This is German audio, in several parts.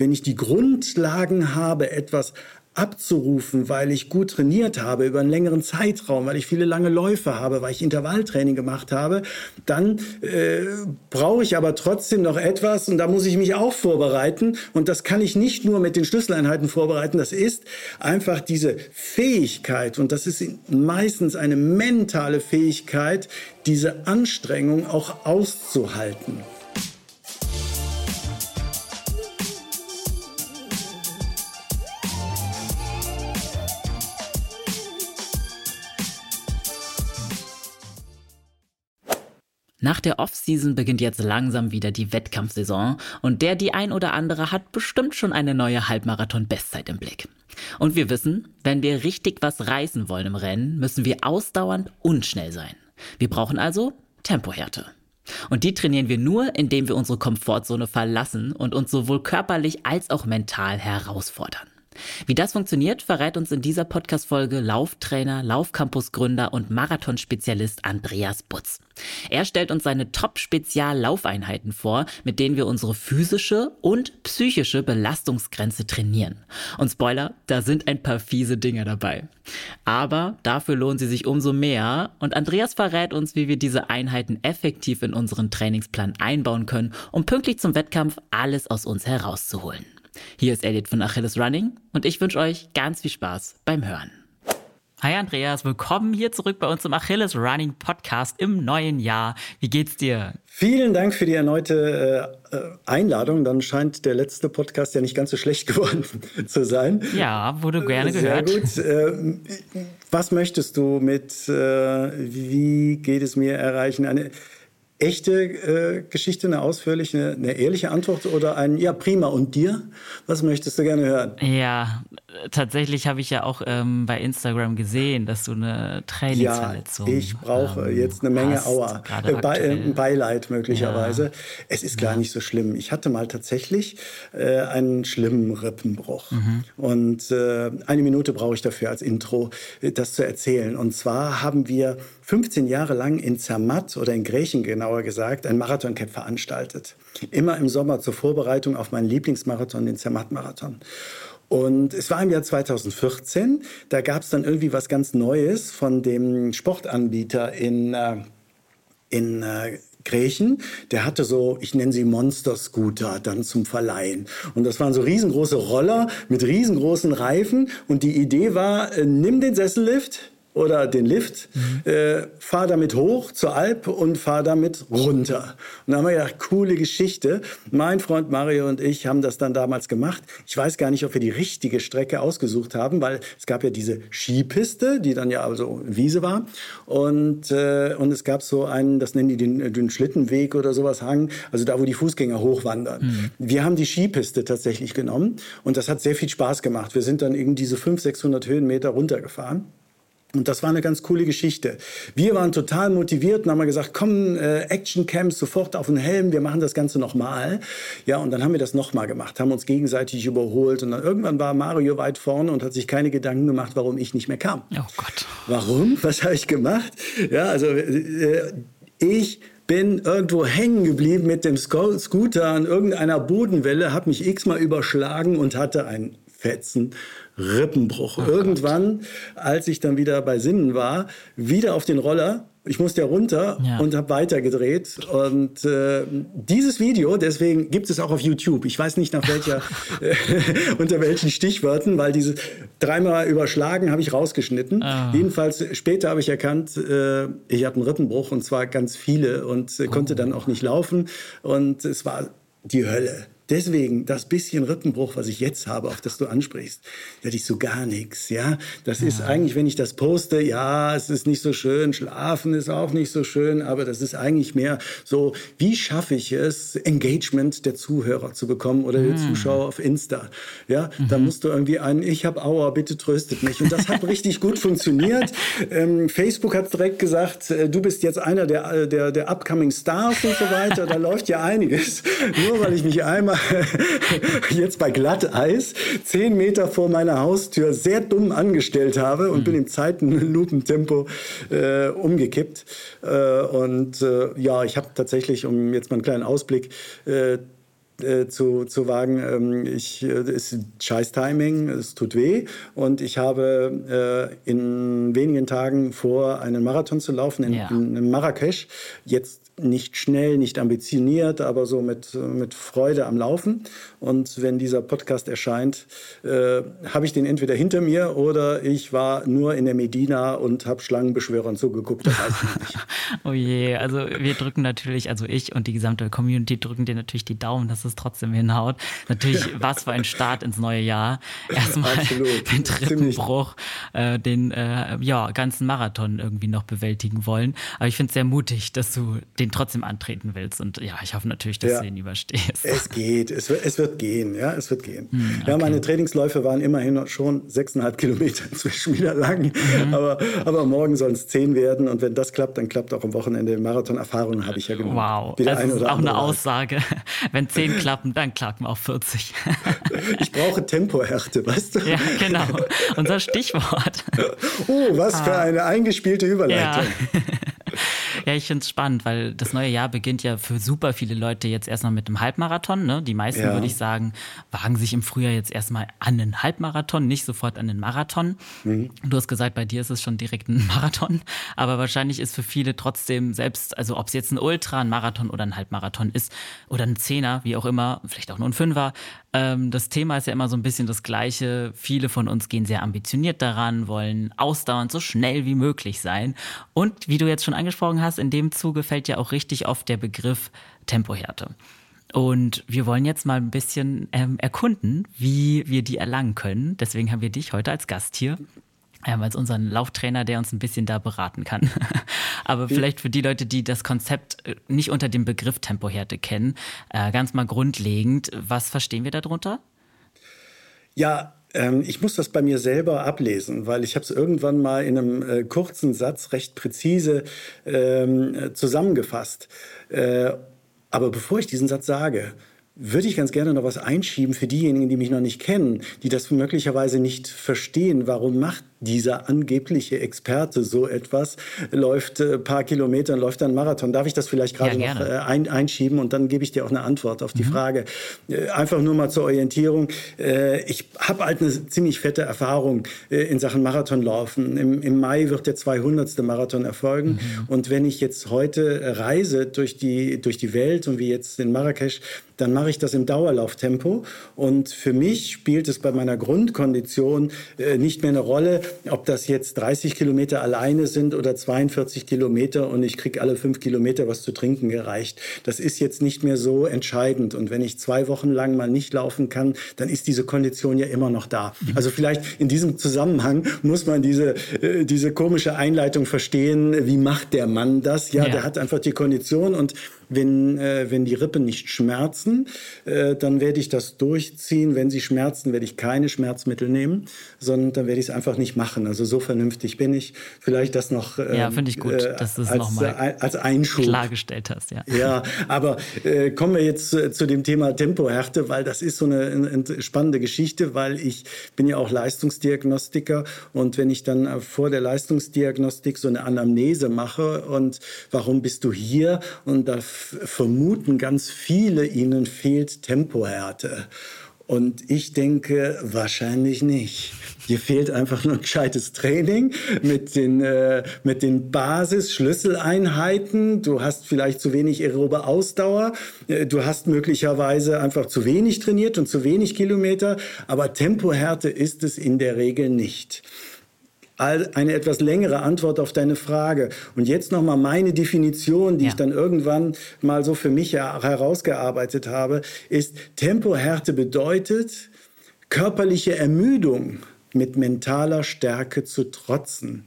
wenn ich die Grundlagen habe, etwas abzurufen, weil ich gut trainiert habe über einen längeren Zeitraum, weil ich viele lange Läufe habe, weil ich Intervalltraining gemacht habe, dann äh, brauche ich aber trotzdem noch etwas und da muss ich mich auch vorbereiten und das kann ich nicht nur mit den Schlüsseleinheiten vorbereiten, das ist einfach diese Fähigkeit und das ist meistens eine mentale Fähigkeit, diese Anstrengung auch auszuhalten. Nach der Offseason beginnt jetzt langsam wieder die Wettkampfsaison und der die ein oder andere hat bestimmt schon eine neue Halbmarathon-Bestzeit im Blick. Und wir wissen, wenn wir richtig was reißen wollen im Rennen, müssen wir ausdauernd und schnell sein. Wir brauchen also Tempohärte. Und die trainieren wir nur, indem wir unsere Komfortzone verlassen und uns sowohl körperlich als auch mental herausfordern. Wie das funktioniert, verrät uns in dieser Podcast-Folge Lauftrainer, Laufcampus-Gründer und Marathonspezialist Andreas Butz. Er stellt uns seine Top-Spezial-Laufeinheiten vor, mit denen wir unsere physische und psychische Belastungsgrenze trainieren. Und Spoiler, da sind ein paar fiese Dinge dabei. Aber dafür lohnen sie sich umso mehr und Andreas verrät uns, wie wir diese Einheiten effektiv in unseren Trainingsplan einbauen können, um pünktlich zum Wettkampf alles aus uns herauszuholen. Hier ist Elliot von Achilles Running und ich wünsche euch ganz viel Spaß beim Hören. Hi Andreas, willkommen hier zurück bei uns im Achilles Running Podcast im neuen Jahr. Wie geht's dir? Vielen Dank für die erneute äh, Einladung. Dann scheint der letzte Podcast ja nicht ganz so schlecht geworden zu sein. Ja, wurde gerne Sehr gehört. gut. Äh, was möchtest du mit äh, Wie geht es mir erreichen? Eine echte äh, Geschichte, eine ausführliche, eine, eine, ehrliche Antwort oder ein Ja, prima. Und dir? Was möchtest du gerne hören? Ja, tatsächlich habe ich ja auch ähm, bei Instagram gesehen, dass du eine Trainingsverletzung Ja, ich brauche ähm, jetzt eine Menge Aua. Äh, Be äh, Beileid möglicherweise. Ja. Es ist gar ja. nicht so schlimm. Ich hatte mal tatsächlich äh, einen schlimmen Rippenbruch. Mhm. Und äh, eine Minute brauche ich dafür als Intro, äh, das zu erzählen. Und zwar haben wir 15 Jahre lang in Zermatt oder in Griechen genauer gesagt ein Marathoncamp veranstaltet. Immer im Sommer zur Vorbereitung auf meinen Lieblingsmarathon, den Zermatt-Marathon. Und es war im Jahr 2014, da gab es dann irgendwie was ganz Neues von dem Sportanbieter in, äh, in äh, Griechen, der hatte so, ich nenne sie Monster-Scooter dann zum Verleihen. Und das waren so riesengroße Roller mit riesengroßen Reifen. Und die Idee war, äh, nimm den Sessellift, oder den Lift, mhm. äh, fahr damit hoch zur Alp und fahr damit runter. Und da haben wir gedacht, coole Geschichte. Mein Freund Mario und ich haben das dann damals gemacht. Ich weiß gar nicht, ob wir die richtige Strecke ausgesucht haben, weil es gab ja diese Skipiste, die dann ja also Wiese war. Und, äh, und es gab so einen, das nennen die den, den Schlittenweg oder sowas, Hang, also da, wo die Fußgänger hochwandern. Mhm. Wir haben die Skipiste tatsächlich genommen und das hat sehr viel Spaß gemacht. Wir sind dann irgendwie diese 500, 600 Höhenmeter runtergefahren. Und das war eine ganz coole Geschichte. Wir waren total motiviert und haben gesagt, komm, äh, Action Camps sofort auf den Helm, wir machen das Ganze nochmal. Ja, und dann haben wir das nochmal gemacht, haben uns gegenseitig überholt und dann irgendwann war Mario weit vorne und hat sich keine Gedanken gemacht, warum ich nicht mehr kam. Oh Gott. Warum? Was habe ich gemacht? Ja, also äh, ich bin irgendwo hängen geblieben mit dem Scooter an irgendeiner Bodenwelle, habe mich x-mal überschlagen und hatte ein Fetzen Rippenbruch. Ach Irgendwann, als ich dann wieder bei Sinnen war, wieder auf den Roller. Ich musste ja runter ja. und habe weitergedreht. Und äh, dieses Video, deswegen gibt es auch auf YouTube. Ich weiß nicht nach welcher, äh, unter welchen Stichwörtern, weil diese dreimal überschlagen habe ich rausgeschnitten. Ah. Jedenfalls später habe ich erkannt, äh, ich habe einen Rippenbruch und zwar ganz viele und äh, konnte oh. dann auch nicht laufen. Und es war die Hölle. Deswegen das bisschen Rippenbruch, was ich jetzt habe, auf das du ansprichst, da ich so gar nichts. Ja, das ja. ist eigentlich, wenn ich das poste, ja, es ist nicht so schön, schlafen ist auch nicht so schön, aber das ist eigentlich mehr so, wie schaffe ich es, Engagement der Zuhörer zu bekommen oder der mhm. Zuschauer auf Insta. Ja, mhm. da musst du irgendwie einen, ich habe Aua, bitte tröstet mich. Und das hat richtig gut funktioniert. Ähm, Facebook hat direkt gesagt, äh, du bist jetzt einer der, äh, der, der upcoming Stars und so weiter. Da läuft ja einiges. Nur weil ich mich einmal jetzt bei Glatteis zehn Meter vor meiner Haustür sehr dumm angestellt habe und mhm. bin im Zeitenlupentempo äh, umgekippt. Äh, und äh, ja, ich habe tatsächlich, um jetzt mal einen kleinen Ausblick, äh, äh, zu, zu wagen, ähm, ich, äh, es ist scheiß Timing, es tut weh und ich habe äh, in wenigen Tagen vor, einen Marathon zu laufen in, ja. in Marrakesch. Jetzt nicht schnell, nicht ambitioniert, aber so mit, mit Freude am Laufen. Und wenn dieser Podcast erscheint, äh, habe ich den entweder hinter mir oder ich war nur in der Medina und habe Schlangenbeschwörern zugeguckt. Das weiß ich nicht. oh je, also wir drücken natürlich, also ich und die gesamte Community drücken dir natürlich die Daumen, dass es trotzdem hinhaut. Natürlich, was für ein Start ins neue Jahr. Erstmal den Trippenbruch, äh, den äh, ja, ganzen Marathon irgendwie noch bewältigen wollen. Aber ich finde es sehr mutig, dass du den trotzdem antreten willst. Und ja, ich hoffe natürlich, dass ja. du ihn überstehst. Es geht, es wird, es wird gehen, ja, es wird gehen. Hm, okay. Ja, meine Trainingsläufe waren immerhin schon sechseinhalb Kilometer inzwischen wieder lang. Mhm. Aber, aber morgen sollen es zehn werden. Und wenn das klappt, dann klappt auch am Wochenende Marathon-Erfahrung habe ich ja genug. Wow, das ein ist auch eine Aussage. Wenn zehn klappen, dann klappen auch 40. ich brauche Tempohärte, weißt du? Ja, genau. Unser Stichwort. Oh, was für ah. eine eingespielte Überleitung. Ja. Ja, ich finde es spannend, weil das neue Jahr beginnt ja für super viele Leute jetzt erstmal mit einem Halbmarathon. Ne? Die meisten, ja. würde ich sagen, wagen sich im Frühjahr jetzt erstmal an einen Halbmarathon, nicht sofort an den Marathon. Mhm. Du hast gesagt, bei dir ist es schon direkt ein Marathon. Aber wahrscheinlich ist für viele trotzdem selbst, also ob es jetzt ein Ultra, ein Marathon oder ein Halbmarathon ist oder ein Zehner, wie auch immer, vielleicht auch nur ein Fünfer, ähm, das Thema ist ja immer so ein bisschen das gleiche. Viele von uns gehen sehr ambitioniert daran, wollen ausdauernd so schnell wie möglich sein. Und wie du jetzt schon angesprochen hast, in dem Zuge fällt ja auch richtig oft der Begriff Tempohärte. Und wir wollen jetzt mal ein bisschen ähm, erkunden, wie wir die erlangen können. Deswegen haben wir dich heute als Gast hier ähm, als unseren Lauftrainer, der uns ein bisschen da beraten kann. Aber vielleicht für die Leute, die das Konzept äh, nicht unter dem Begriff Tempohärte kennen, äh, ganz mal grundlegend, was verstehen wir darunter? Ja, ähm, ich muss das bei mir selber ablesen, weil ich habe es irgendwann mal in einem äh, kurzen Satz recht präzise ähm, zusammengefasst. Äh, aber bevor ich diesen Satz sage, würde ich ganz gerne noch was einschieben für diejenigen, die mich noch nicht kennen, die das möglicherweise nicht verstehen. Warum macht dieser angebliche Experte so etwas, läuft ein äh, paar Kilometer, läuft dann Marathon. Darf ich das vielleicht gerade ja, noch äh, ein, einschieben und dann gebe ich dir auch eine Antwort auf die mhm. Frage. Äh, einfach nur mal zur Orientierung. Ich habe halt eine ziemlich fette Erfahrung in Sachen Marathonlaufen. Im, Im Mai wird der 200. Marathon erfolgen. Mhm. Und wenn ich jetzt heute reise durch die, durch die Welt und wie jetzt in Marrakesch, dann mache ich das im Dauerlauftempo. Und für mich spielt es bei meiner Grundkondition nicht mehr eine Rolle, ob das jetzt 30 Kilometer alleine sind oder 42 Kilometer und ich kriege alle fünf Kilometer was zu trinken gereicht. Das ist jetzt nicht mehr so entscheidend. Und wenn ich zwei Wochen lang mal nicht laufen kann, dann ist diese Kondition ja immer noch da. Also vielleicht in diesem Zusammenhang muss man diese, äh, diese komische Einleitung verstehen. Wie macht der Mann das? Ja, ja. der hat einfach die Kondition und wenn, äh, wenn die Rippen nicht schmerzen, äh, dann werde ich das durchziehen. Wenn sie schmerzen, werde ich keine Schmerzmittel nehmen, sondern dann werde ich es einfach nicht machen. Also so vernünftig bin ich. Vielleicht das noch. Ähm, ja, finde ich gut, äh, dass du es nochmal als Einschub klargestellt hast. Ja, ja aber äh, kommen wir jetzt zu, zu, dem Thema Tempohärte, weil das ist so eine, eine, spannende Geschichte, weil ich bin ja auch Leistungsdiagnostiker und wenn ich dann äh, vor der Leistungsdiagnostik so eine Anamnese mache und warum bist du hier und da vermuten ganz viele, ihnen fehlt Tempohärte. Und ich denke, wahrscheinlich nicht. Dir fehlt einfach nur ein gescheites Training mit den, äh, den Basis-Schlüsseleinheiten. Du hast vielleicht zu wenig aerobe Ausdauer. Äh, du hast möglicherweise einfach zu wenig trainiert und zu wenig Kilometer. Aber Tempohärte ist es in der Regel nicht eine etwas längere Antwort auf deine Frage. Und jetzt nochmal meine Definition, die ja. ich dann irgendwann mal so für mich herausgearbeitet habe, ist Tempohärte bedeutet körperliche Ermüdung mit mentaler Stärke zu trotzen.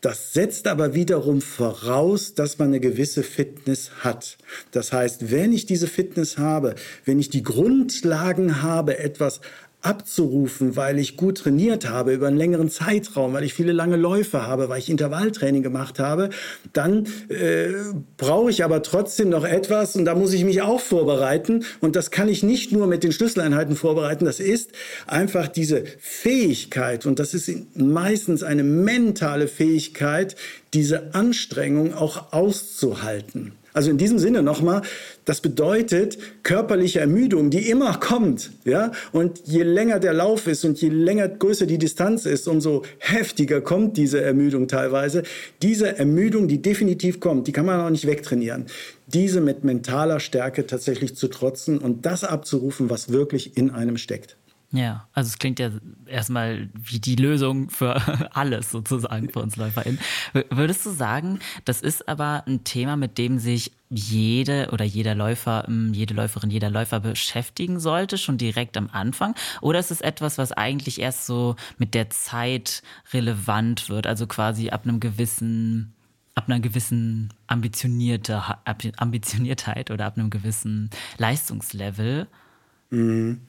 Das setzt aber wiederum voraus, dass man eine gewisse Fitness hat. Das heißt, wenn ich diese Fitness habe, wenn ich die Grundlagen habe, etwas abzurufen, weil ich gut trainiert habe über einen längeren Zeitraum, weil ich viele lange Läufe habe, weil ich Intervalltraining gemacht habe, dann äh, brauche ich aber trotzdem noch etwas und da muss ich mich auch vorbereiten und das kann ich nicht nur mit den Schlüsseleinheiten vorbereiten, das ist einfach diese Fähigkeit und das ist meistens eine mentale Fähigkeit, diese Anstrengung auch auszuhalten. Also in diesem Sinne nochmal, das bedeutet körperliche Ermüdung, die immer kommt. Ja? Und je länger der Lauf ist und je länger größer die Distanz ist, umso heftiger kommt diese Ermüdung teilweise. Diese Ermüdung, die definitiv kommt, die kann man auch nicht wegtrainieren. Diese mit mentaler Stärke tatsächlich zu trotzen und das abzurufen, was wirklich in einem steckt. Ja, also es klingt ja erstmal wie die Lösung für alles sozusagen für uns LäuferInnen. Würdest du sagen, das ist aber ein Thema, mit dem sich jede oder jeder Läufer, hm, jede Läuferin, jeder Läufer beschäftigen sollte, schon direkt am Anfang? Oder ist es etwas, was eigentlich erst so mit der Zeit relevant wird, also quasi ab einem gewissen ab einer gewissen ambitionierte, Ambitioniertheit oder ab einem gewissen Leistungslevel? Mhm.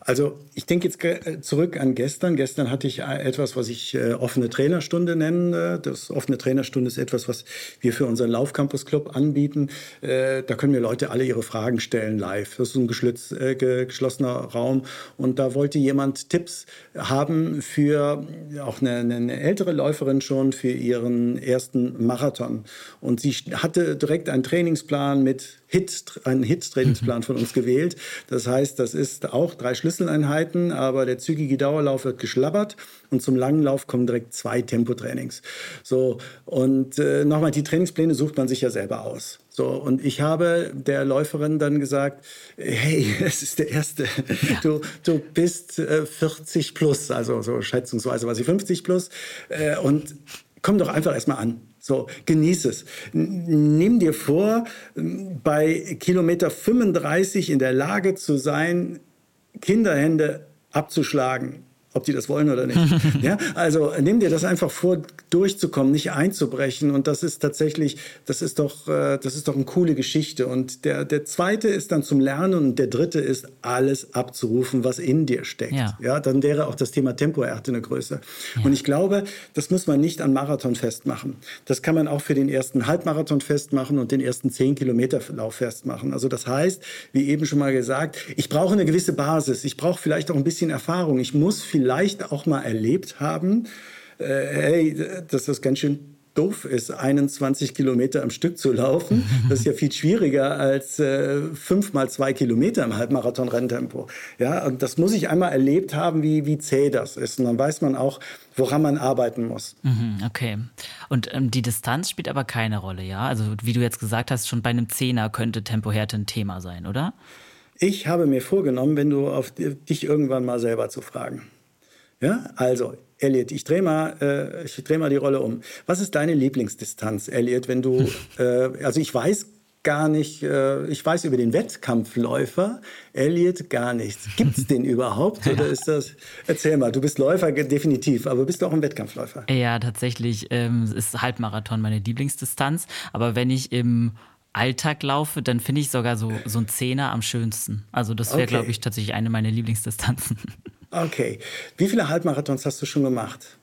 Also ich denke jetzt äh, zurück an gestern. Gestern hatte ich äh, etwas, was ich äh, offene Trainerstunde nenne. Das offene Trainerstunde ist etwas, was wir für unseren Laufcampus Club anbieten. Äh, da können mir Leute alle ihre Fragen stellen live. Das ist ein geschlitz, äh, geschlossener Raum. Und da wollte jemand Tipps haben für auch eine, eine ältere Läuferin schon für ihren ersten Marathon. Und sie hatte direkt einen Trainingsplan mit Hit, einen Hit-Trainingsplan von uns gewählt. Das heißt, das ist auch drei Schlüsseleinheiten, aber der zügige Dauerlauf wird geschlabbert und zum langen Lauf kommen direkt zwei Tempotrainings. So, und äh, nochmal, die Trainingspläne sucht man sich ja selber aus. So, und ich habe der Läuferin dann gesagt, hey, es ist der erste. Ja. Du, du bist äh, 40 plus, also so schätzungsweise was ich 50 plus. Äh, und komm doch einfach erstmal an. So, genieß es. Nimm dir vor, bei Kilometer 35 in der Lage zu sein, Kinderhände abzuschlagen ob die das wollen oder nicht. ja, also nimm dir das einfach vor, durchzukommen, nicht einzubrechen. Und das ist tatsächlich, das ist doch, äh, das ist doch eine coole Geschichte. Und der, der zweite ist dann zum Lernen und der dritte ist, alles abzurufen, was in dir steckt. Ja, ja dann wäre auch das Thema Tempoerte eine Größe. Ja. Und ich glaube, das muss man nicht an Marathon festmachen. Das kann man auch für den ersten Halbmarathon festmachen und den ersten 10 Kilometer Lauf festmachen. Also das heißt, wie eben schon mal gesagt, ich brauche eine gewisse Basis. Ich brauche vielleicht auch ein bisschen Erfahrung. Ich muss vielleicht vielleicht auch mal erlebt haben, äh, hey, dass das ganz schön doof ist, 21 Kilometer am Stück zu laufen. Das ist ja viel schwieriger als äh, fünf mal zwei Kilometer im Halbmarathon-Renntempo. Ja, und das muss ich einmal erlebt haben, wie, wie zäh das ist. Und dann weiß man auch, woran man arbeiten muss. Mhm, okay. Und ähm, die Distanz spielt aber keine Rolle, ja? Also wie du jetzt gesagt hast, schon bei einem Zehner könnte Tempohärte ein Thema sein, oder? Ich habe mir vorgenommen, wenn du auf dich irgendwann mal selber zu fragen. Ja, also Elliot, ich drehe mal, äh, dreh mal die Rolle um. Was ist deine Lieblingsdistanz, Elliot, wenn du, äh, also ich weiß gar nicht, äh, ich weiß über den Wettkampfläufer, Elliot gar nichts. Gibt es den überhaupt oder ist das, erzähl mal, du bist Läufer definitiv, aber bist du auch ein Wettkampfläufer? Ja, tatsächlich ähm, ist Halbmarathon meine Lieblingsdistanz, aber wenn ich im Alltag laufe, dann finde ich sogar so, so ein Zehner am schönsten. Also das wäre, okay. glaube ich, tatsächlich eine meiner Lieblingsdistanzen. Okay. Wie viele Halbmarathons hast du schon gemacht?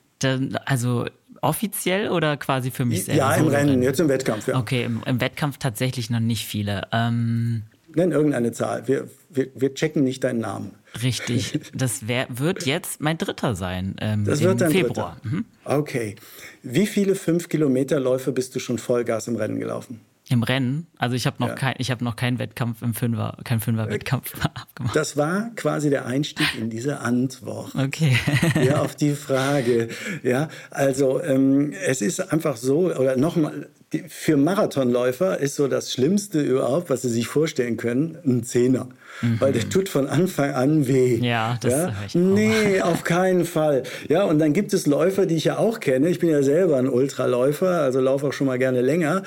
Also offiziell oder quasi für mich selbst? Ja, im Rennen, Rennen, jetzt im Wettkampf, ja. Okay, im, im Wettkampf tatsächlich noch nicht viele. Ähm, Nenn irgendeine Zahl. Wir, wir, wir checken nicht deinen Namen. Richtig. Das wär, wird jetzt mein dritter sein. Ähm, das wird dein Februar. Mhm. Okay. Wie viele 5-Kilometer-Läufe bist du schon Vollgas im Rennen gelaufen? Im Rennen? Also ich habe noch, ja. kein, hab noch keinen Wettkampf im Fünfer, kein Fünfer-Wettkampf abgemacht. Das war quasi der Einstieg in diese Antwort. Okay. ja, auf die Frage. Ja, also ähm, es ist einfach so, oder nochmal, für Marathonläufer ist so das Schlimmste überhaupt, was sie sich vorstellen können, ein Zehner. Mhm. Weil der tut von Anfang an weh. Ja, das ja? Ich Nee, auf keinen Fall. Ja, und dann gibt es Läufer, die ich ja auch kenne. Ich bin ja selber ein Ultraläufer, also laufe auch schon mal gerne länger.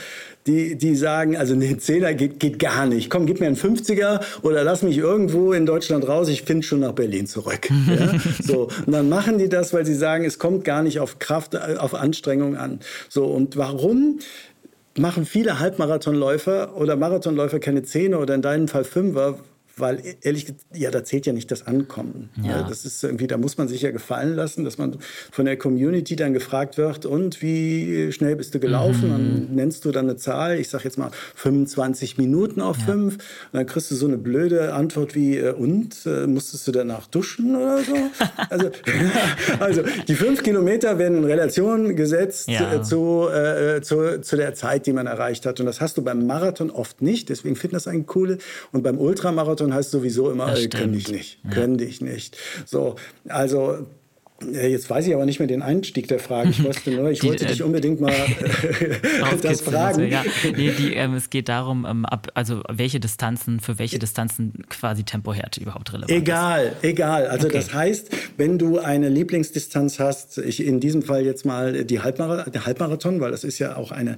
Die, die sagen, also ein Zehner geht, geht gar nicht. Komm, gib mir einen 50er oder lass mich irgendwo in Deutschland raus. Ich finde schon nach Berlin zurück. ja? So, und dann machen die das, weil sie sagen, es kommt gar nicht auf Kraft, auf Anstrengung an. So, und warum? machen viele Halbmarathonläufer oder Marathonläufer keine Zehner oder in deinem Fall Fünfer, weil ehrlich gesagt, ja, da zählt ja nicht das Ankommen. Ja. Das ist irgendwie, da muss man sich ja gefallen lassen, dass man von der Community dann gefragt wird, und wie schnell bist du gelaufen? Mhm. Dann nennst du dann eine Zahl, ich sage jetzt mal 25 Minuten auf ja. fünf. Und dann kriegst du so eine blöde Antwort wie, äh, und äh, musstest du danach duschen oder so? also, also die fünf Kilometer werden in Relation gesetzt ja. äh, zu, äh, zu, zu der Zeit, die man erreicht hat. Und das hast du beim Marathon oft nicht. Deswegen finden das eigentlich coole. Und beim Ultramarathon heißt sowieso immer, äh, könnte ich nicht, ja. könnte ich nicht. So, also Jetzt weiß ich aber nicht mehr den Einstieg der Frage. Ich wusste nur, ich die, wollte äh, dich unbedingt mal das fragen. Ja. nee, die, ähm, es geht darum, ähm, ab, also welche Distanzen, für welche Distanzen quasi Tempohärte überhaupt relevant egal, ist. Egal, egal. Also okay. das heißt, wenn du eine Lieblingsdistanz hast, ich in diesem Fall jetzt mal die Halbmarathon, der Halbmarathon, weil das ist ja auch eine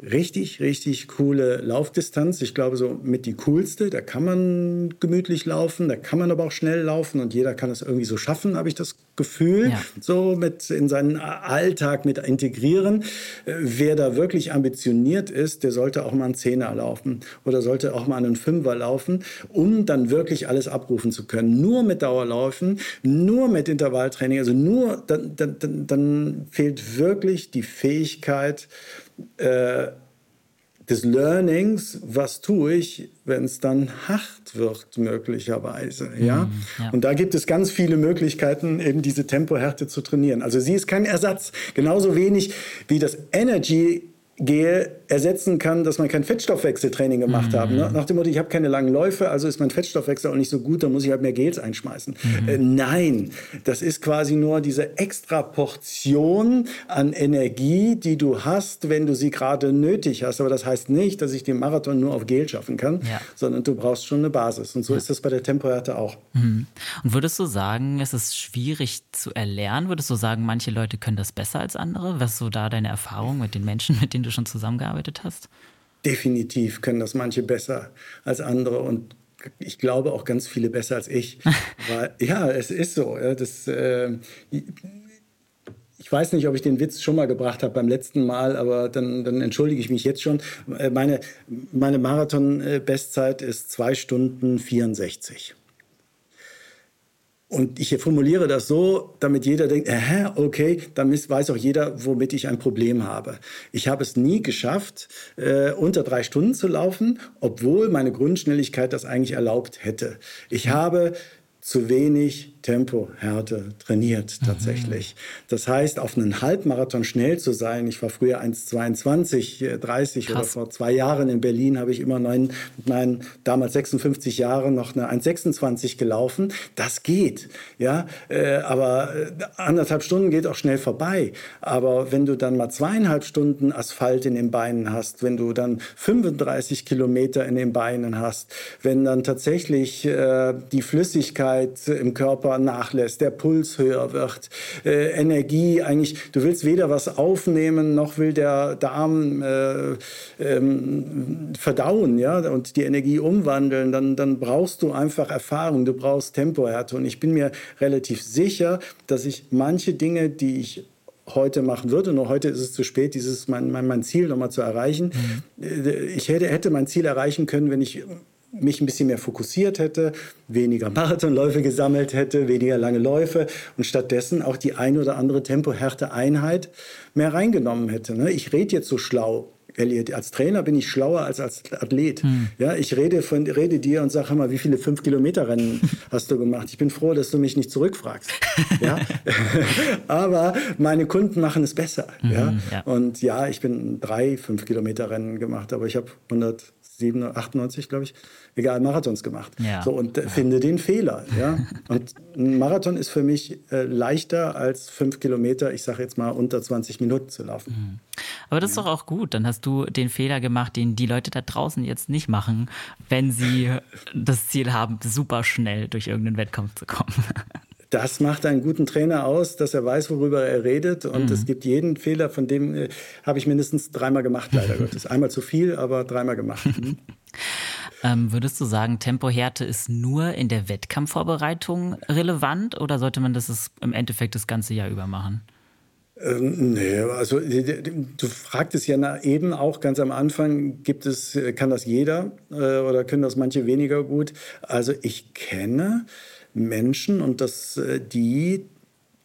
richtig, richtig coole Laufdistanz. Ich glaube, so mit die coolste. Da kann man gemütlich laufen, da kann man aber auch schnell laufen und jeder kann es irgendwie so schaffen, habe ich das Gefühl. Ja. So mit in seinen Alltag mit integrieren. Äh, wer da wirklich ambitioniert ist, der sollte auch mal einen Zehner laufen oder sollte auch mal einen Fünfer laufen, um dann wirklich alles abrufen zu können. Nur mit Dauerlaufen, nur mit Intervalltraining, also nur, dann, dann, dann fehlt wirklich die Fähigkeit, äh, des Learnings, was tue ich, wenn es dann hart wird, möglicherweise. Ja? Mm, ja? Und da gibt es ganz viele Möglichkeiten, eben diese Tempohärte zu trainieren. Also sie ist kein Ersatz, genauso wenig wie das Energy gehe, ersetzen kann, dass man kein Fettstoffwechseltraining gemacht mhm. haben. Ne? Nach dem Motto, ich habe keine langen Läufe, also ist mein Fettstoffwechsel auch nicht so gut, dann muss ich halt mehr Gels einschmeißen. Mhm. Äh, nein, das ist quasi nur diese extra Portion an Energie, die du hast, wenn du sie gerade nötig hast. Aber das heißt nicht, dass ich den Marathon nur auf Gel schaffen kann, ja. sondern du brauchst schon eine Basis. Und so ja. ist das bei der Tempohärte auch. Mhm. Und würdest du sagen, es ist schwierig zu erlernen? Würdest du sagen, manche Leute können das besser als andere? Was ist so da deine Erfahrung mit den Menschen, mit denen du schon zusammengearbeitet hast? Definitiv können das manche besser als andere und ich glaube auch ganz viele besser als ich. Weil, ja, es ist so. Das, äh, ich weiß nicht, ob ich den Witz schon mal gebracht habe beim letzten Mal, aber dann, dann entschuldige ich mich jetzt schon. Äh, meine, meine Marathon-Bestzeit ist 2 Stunden 64. Und ich formuliere das so, damit jeder denkt, äh, okay, damit weiß auch jeder, womit ich ein Problem habe. Ich habe es nie geschafft, äh, unter drei Stunden zu laufen, obwohl meine Grundschnelligkeit das eigentlich erlaubt hätte. Ich habe zu wenig Tempohärte trainiert mhm. tatsächlich. Mhm. Das heißt, auf einen Halbmarathon schnell zu sein, ich war früher 1,22, 30 Krass. oder vor zwei Jahren in Berlin habe ich immer neun, nein, damals 56 Jahre noch eine 1,26 gelaufen. Das geht, ja, äh, aber äh, anderthalb Stunden geht auch schnell vorbei. Aber wenn du dann mal zweieinhalb Stunden Asphalt in den Beinen hast, wenn du dann 35 Kilometer in den Beinen hast, wenn dann tatsächlich äh, die Flüssigkeit im Körper Körper nachlässt, der Puls höher wird, äh, Energie eigentlich, du willst weder was aufnehmen, noch will der Darm äh, ähm, verdauen ja, und die Energie umwandeln, dann, dann brauchst du einfach Erfahrung, du brauchst Tempohärte. Und ich bin mir relativ sicher, dass ich manche Dinge, die ich heute machen würde. Nur heute ist es zu spät, dieses mein, mein, mein Ziel nochmal zu erreichen. Mhm. Äh, ich hätte, hätte mein Ziel erreichen können, wenn ich mich ein bisschen mehr fokussiert hätte, weniger Marathonläufe gesammelt hätte, weniger lange Läufe und stattdessen auch die ein oder andere tempohärte Einheit mehr reingenommen hätte. Ne? Ich rede jetzt so schlau. Elliot, als Trainer bin ich schlauer als als Athlet. Hm. Ja, ich rede, von, rede dir und sage mal, wie viele fünf Kilometer Rennen hast du gemacht? Ich bin froh, dass du mich nicht zurückfragst. ja? aber meine Kunden machen es besser. Mhm, ja? ja? Und ja, ich bin drei fünf Kilometer Rennen gemacht, aber ich habe 100 98, glaube ich, egal, Marathons gemacht. Ja. So, und äh, finde den Fehler. Ja? Und ein Marathon ist für mich äh, leichter als fünf Kilometer, ich sage jetzt mal, unter 20 Minuten zu laufen. Mhm. Aber das ist doch auch gut. Dann hast du den Fehler gemacht, den die Leute da draußen jetzt nicht machen, wenn sie das Ziel haben, super schnell durch irgendeinen Wettkampf zu kommen. das macht einen guten Trainer aus, dass er weiß, worüber er redet. Und mhm. es gibt jeden Fehler, von dem äh, habe ich mindestens dreimal gemacht, leider Gottes. Einmal zu viel, aber dreimal gemacht. Mhm. ähm, würdest du sagen, Tempohärte ist nur in der Wettkampfvorbereitung relevant oder sollte man das im Endeffekt das ganze Jahr über machen? Ähm, nee, also du fragtest ja eben auch ganz am Anfang, gibt es, kann das jeder äh, oder können das manche weniger gut? Also ich kenne Menschen und das, äh, die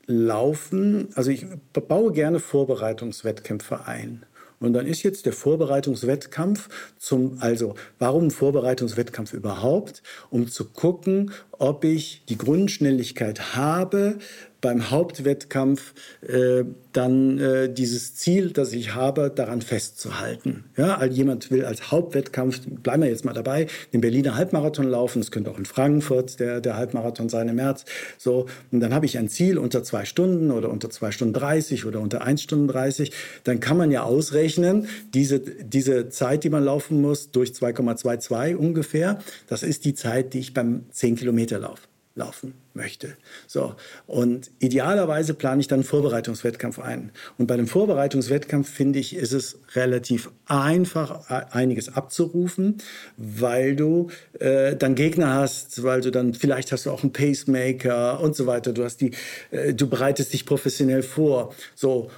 laufen, also ich baue gerne Vorbereitungswettkämpfe ein. Und dann ist jetzt der Vorbereitungswettkampf zum, also warum Vorbereitungswettkampf überhaupt? Um zu gucken, ob ich die Grundschnelligkeit habe, beim Hauptwettkampf äh, dann äh, dieses Ziel, das ich habe, daran festzuhalten. Ja, also jemand will als Hauptwettkampf, bleiben wir jetzt mal dabei, den Berliner Halbmarathon laufen. Es könnte auch in Frankfurt der, der Halbmarathon sein im März. So, und dann habe ich ein Ziel unter zwei Stunden oder unter zwei Stunden 30 oder unter 1 Stunden 30. Dann kann man ja ausrechnen, diese, diese Zeit, die man laufen muss, durch 2,22 ungefähr, das ist die Zeit, die ich beim 10 Kilometer Lauf laufen möchte. So. Und idealerweise plane ich dann einen Vorbereitungswettkampf ein. Und bei dem Vorbereitungswettkampf finde ich, ist es relativ einfach, einiges abzurufen, weil du äh, dann Gegner hast, weil du dann, vielleicht hast du auch einen Pacemaker und so weiter. Du hast die, äh, du bereitest dich professionell vor. So.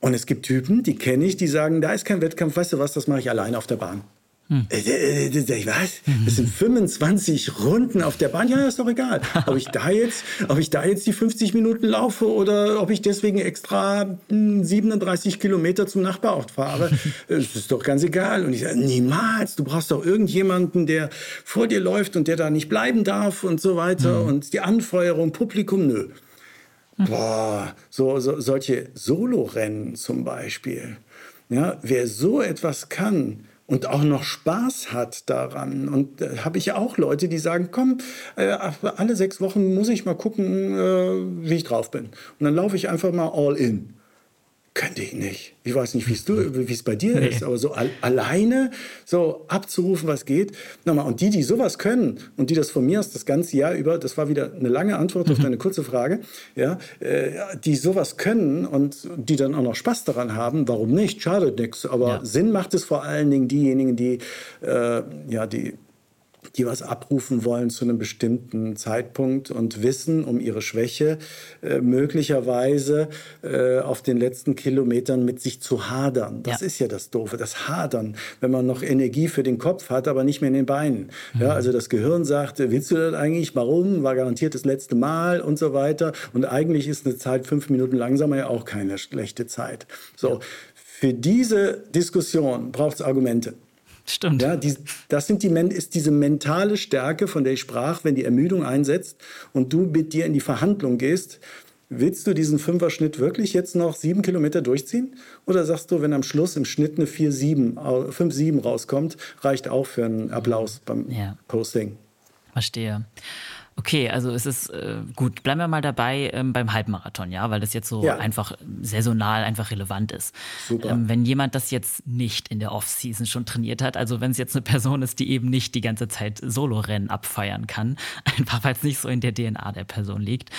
Und es gibt Typen, die kenne ich, die sagen, da ist kein Wettkampf, weißt du was, das mache ich alleine auf der Bahn. Hm. Äh, äh, äh, was? Das sind 25 Runden auf der Bahn. Ja, ist doch egal. Ob ich da jetzt, ob ich da jetzt die 50 Minuten laufe oder ob ich deswegen extra 37 hm, Kilometer zum Nachbarort fahre, das ist doch ganz egal. Und ich sage, niemals. Du brauchst doch irgendjemanden, der vor dir läuft und der da nicht bleiben darf und so weiter. Mhm. Und die Anfeuerung, Publikum, nö. Mhm. Boah, so, so, solche Solorennen zum Beispiel. Ja, wer so etwas kann, und auch noch Spaß hat daran. Und da äh, habe ich auch Leute, die sagen, komm, äh, alle sechs Wochen muss ich mal gucken, äh, wie ich drauf bin. Und dann laufe ich einfach mal all in. Könnte ich nicht. Ich weiß nicht, wie es bei dir nee. ist, aber so al alleine so abzurufen, was geht. Nochmal, und die, die sowas können und die das von mir aus das ganze Jahr über, das war wieder eine lange Antwort mhm. auf deine kurze Frage, ja, äh, die sowas können und die dann auch noch Spaß daran haben, warum nicht? Schadet nichts. Aber ja. Sinn macht es vor allen Dingen diejenigen, die, äh, ja, die die was abrufen wollen zu einem bestimmten Zeitpunkt und wissen um ihre Schwäche äh, möglicherweise äh, auf den letzten Kilometern mit sich zu hadern. Das ja. ist ja das Doofe, das Hadern, wenn man noch Energie für den Kopf hat, aber nicht mehr in den Beinen. Mhm. Ja, also das Gehirn sagt, willst du das eigentlich? Warum? War garantiert das letzte Mal und so weiter. Und eigentlich ist eine Zeit fünf Minuten langsamer ja auch keine schlechte Zeit. So. Ja. Für diese Diskussion braucht es Argumente. Stimmt. Ja, die, das sind die, ist diese mentale Stärke, von der ich sprach, wenn die Ermüdung einsetzt und du mit dir in die Verhandlung gehst. Willst du diesen Fünfer-Schnitt wirklich jetzt noch sieben Kilometer durchziehen? Oder sagst du, wenn am Schluss im Schnitt eine 5-7 rauskommt, reicht auch für einen Applaus beim ja. Posting? Verstehe. Okay, also es ist äh, gut. Bleiben wir mal dabei ähm, beim Halbmarathon, ja, weil das jetzt so ja. einfach saisonal einfach relevant ist. Super. Ähm, wenn jemand das jetzt nicht in der Off-Season schon trainiert hat, also wenn es jetzt eine Person ist, die eben nicht die ganze Zeit Solo-Rennen abfeiern kann, einfach weil es nicht so in der DNA der Person liegt,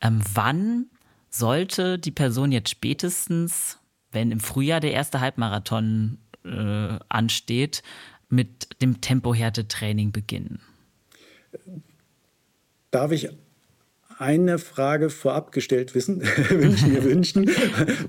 ähm, wann sollte die Person jetzt spätestens, wenn im Frühjahr der erste Halbmarathon äh, ansteht, mit dem Tempohärte-Training beginnen? Darf ich eine Frage vorab gestellt wissen, wünschen wir wünschen,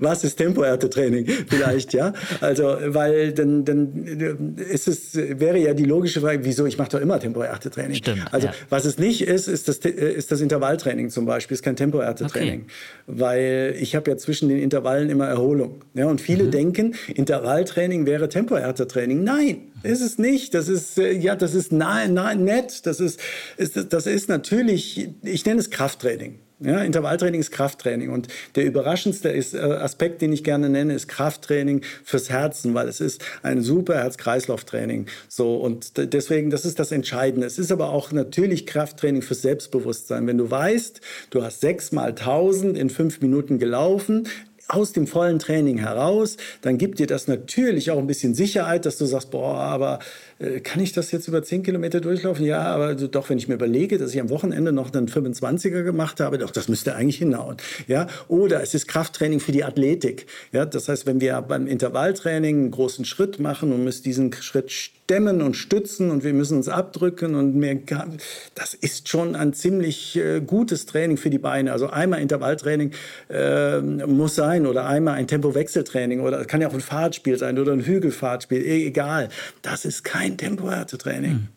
was ist Tempohärtetraining vielleicht, ja? Also, weil dann, dann ist es, wäre ja die logische Frage, wieso, ich mache doch immer Tempohärtetraining. Stimmt, also, ja. was es nicht ist, ist das, ist das Intervalltraining zum Beispiel, ist kein Tempohärtetraining. Okay. Weil ich habe ja zwischen den Intervallen immer Erholung. Ja? Und viele mhm. denken, Intervalltraining wäre Tempohärtetraining. Nein, ist es nicht. Das ist, äh, ja, das ist nahe, nahe nett. Das ist, ist, das ist natürlich, ich nenne es Krafttraining. Ja, Intervalltraining ist Krafttraining und der überraschendste ist, äh, Aspekt, den ich gerne nenne, ist Krafttraining fürs Herzen, weil es ist ein super Herz-Kreislauf-Training. So und deswegen, das ist das Entscheidende. Es ist aber auch natürlich Krafttraining fürs Selbstbewusstsein. Wenn du weißt, du hast sechs mal tausend in fünf Minuten gelaufen, aus dem vollen Training heraus, dann gibt dir das natürlich auch ein bisschen Sicherheit, dass du sagst, boah, aber kann ich das jetzt über 10 Kilometer durchlaufen? Ja, aber doch, wenn ich mir überlege, dass ich am Wochenende noch einen 25er gemacht habe, doch, das müsste eigentlich hinhauen. Ja, oder es ist Krafttraining für die Athletik. Ja, das heißt, wenn wir beim Intervalltraining einen großen Schritt machen und müssen diesen Schritt stemmen und stützen und wir müssen uns abdrücken und mehr. Das ist schon ein ziemlich äh, gutes Training für die Beine. Also einmal Intervalltraining äh, muss sein oder einmal ein Tempowechseltraining oder kann ja auch ein Fahrtspiel sein oder ein Hügelfahrtspiel, e-, egal. Das ist kein Tempohärtetraining. Mhm.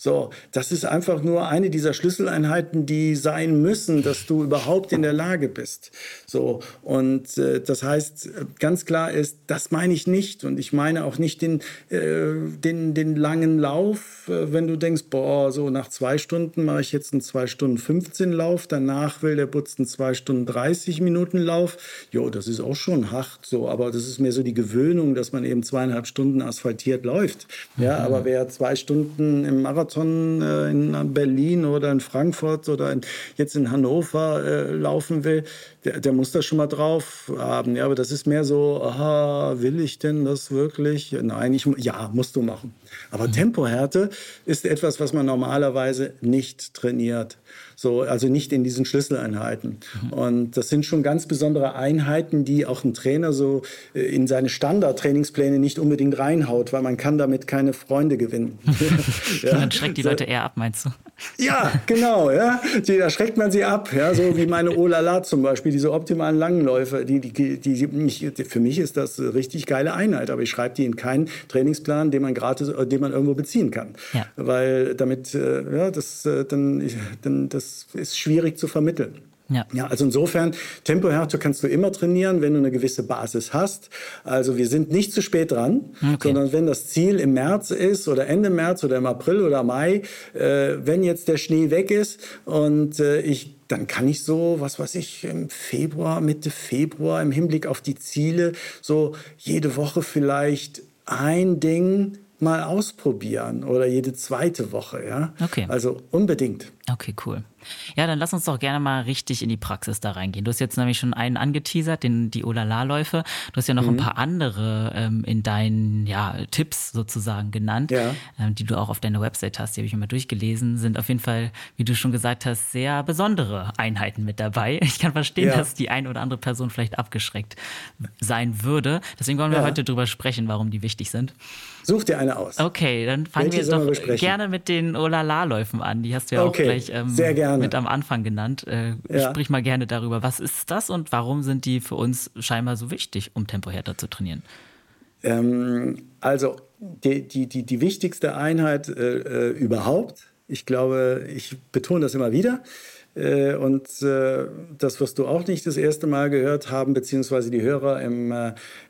So, das ist einfach nur eine dieser Schlüsseleinheiten, die sein müssen, dass du überhaupt in der Lage bist. So, und äh, das heißt, ganz klar ist, das meine ich nicht. Und ich meine auch nicht den, äh, den, den langen Lauf, äh, wenn du denkst, boah, so nach zwei Stunden mache ich jetzt einen 2 Stunden 15 Lauf, danach will der Butz einen 2 Stunden 30 Minuten Lauf. Jo, das ist auch schon hart, so, aber das ist mehr so die Gewöhnung, dass man eben zweieinhalb Stunden asphaltiert läuft. Ja, mhm. aber wer zwei Stunden im Marathon Marathon äh, in Berlin oder in Frankfurt oder in, jetzt in Hannover äh, laufen will, der, der, muss das schon mal drauf haben. Ja, aber das ist mehr so, aha, will ich denn das wirklich? Nein, ich, ja, musst du machen. Aber mhm. Tempohärte ist etwas, was man normalerweise nicht trainiert. So, also nicht in diesen Schlüsseleinheiten. Mhm. Und das sind schon ganz besondere Einheiten, die auch ein Trainer so äh, in seine Standardtrainingspläne nicht unbedingt reinhaut, weil man kann damit keine Freunde gewinnen. ja. Dann schreckt die Leute eher ab, meinst du? Ja, genau, ja. Da schreckt man sie ab, ja, so wie meine Olala zum Beispiel, diese optimalen Langenläufe. Die, die, die, die, für mich ist das eine richtig geile Einheit, aber ich schreibe die in keinen Trainingsplan, den man gratis, äh, den man irgendwo beziehen kann. Ja. Weil damit, äh, ja, das, dann, dann, das das ist schwierig zu vermitteln. Ja. ja, also insofern, Tempohärte kannst du immer trainieren, wenn du eine gewisse Basis hast. Also wir sind nicht zu spät dran, okay. sondern wenn das Ziel im März ist oder Ende März oder im April oder Mai, äh, wenn jetzt der Schnee weg ist und äh, ich dann kann ich so, was weiß ich, im Februar, Mitte Februar im Hinblick auf die Ziele, so jede Woche vielleicht ein Ding mal ausprobieren oder jede zweite Woche, ja. Okay. Also unbedingt. Okay, cool. Ja, dann lass uns doch gerne mal richtig in die Praxis da reingehen. Du hast jetzt nämlich schon einen angeteasert, den, die Olala-Läufe. Du hast ja noch mhm. ein paar andere ähm, in deinen ja, Tipps sozusagen genannt, ja. ähm, die du auch auf deiner Website hast. Die habe ich immer durchgelesen. Sind auf jeden Fall, wie du schon gesagt hast, sehr besondere Einheiten mit dabei. Ich kann verstehen, ja. dass die ein oder andere Person vielleicht abgeschreckt sein würde. Deswegen wollen wir heute drüber sprechen, warum die wichtig sind. Such dir eine aus. Okay, dann fangen Welche wir doch gerne mit den Olala-Läufen an. Die hast du ja okay. auch gleich ähm, mit am Anfang genannt. Äh, ja. Sprich mal gerne darüber. Was ist das und warum sind die für uns scheinbar so wichtig, um Tempohärter zu trainieren? Ähm, also die, die, die, die wichtigste Einheit äh, äh überhaupt, ich glaube, ich betone das immer wieder, äh, und äh, das wirst du auch nicht das erste Mal gehört haben, beziehungsweise die Hörer im,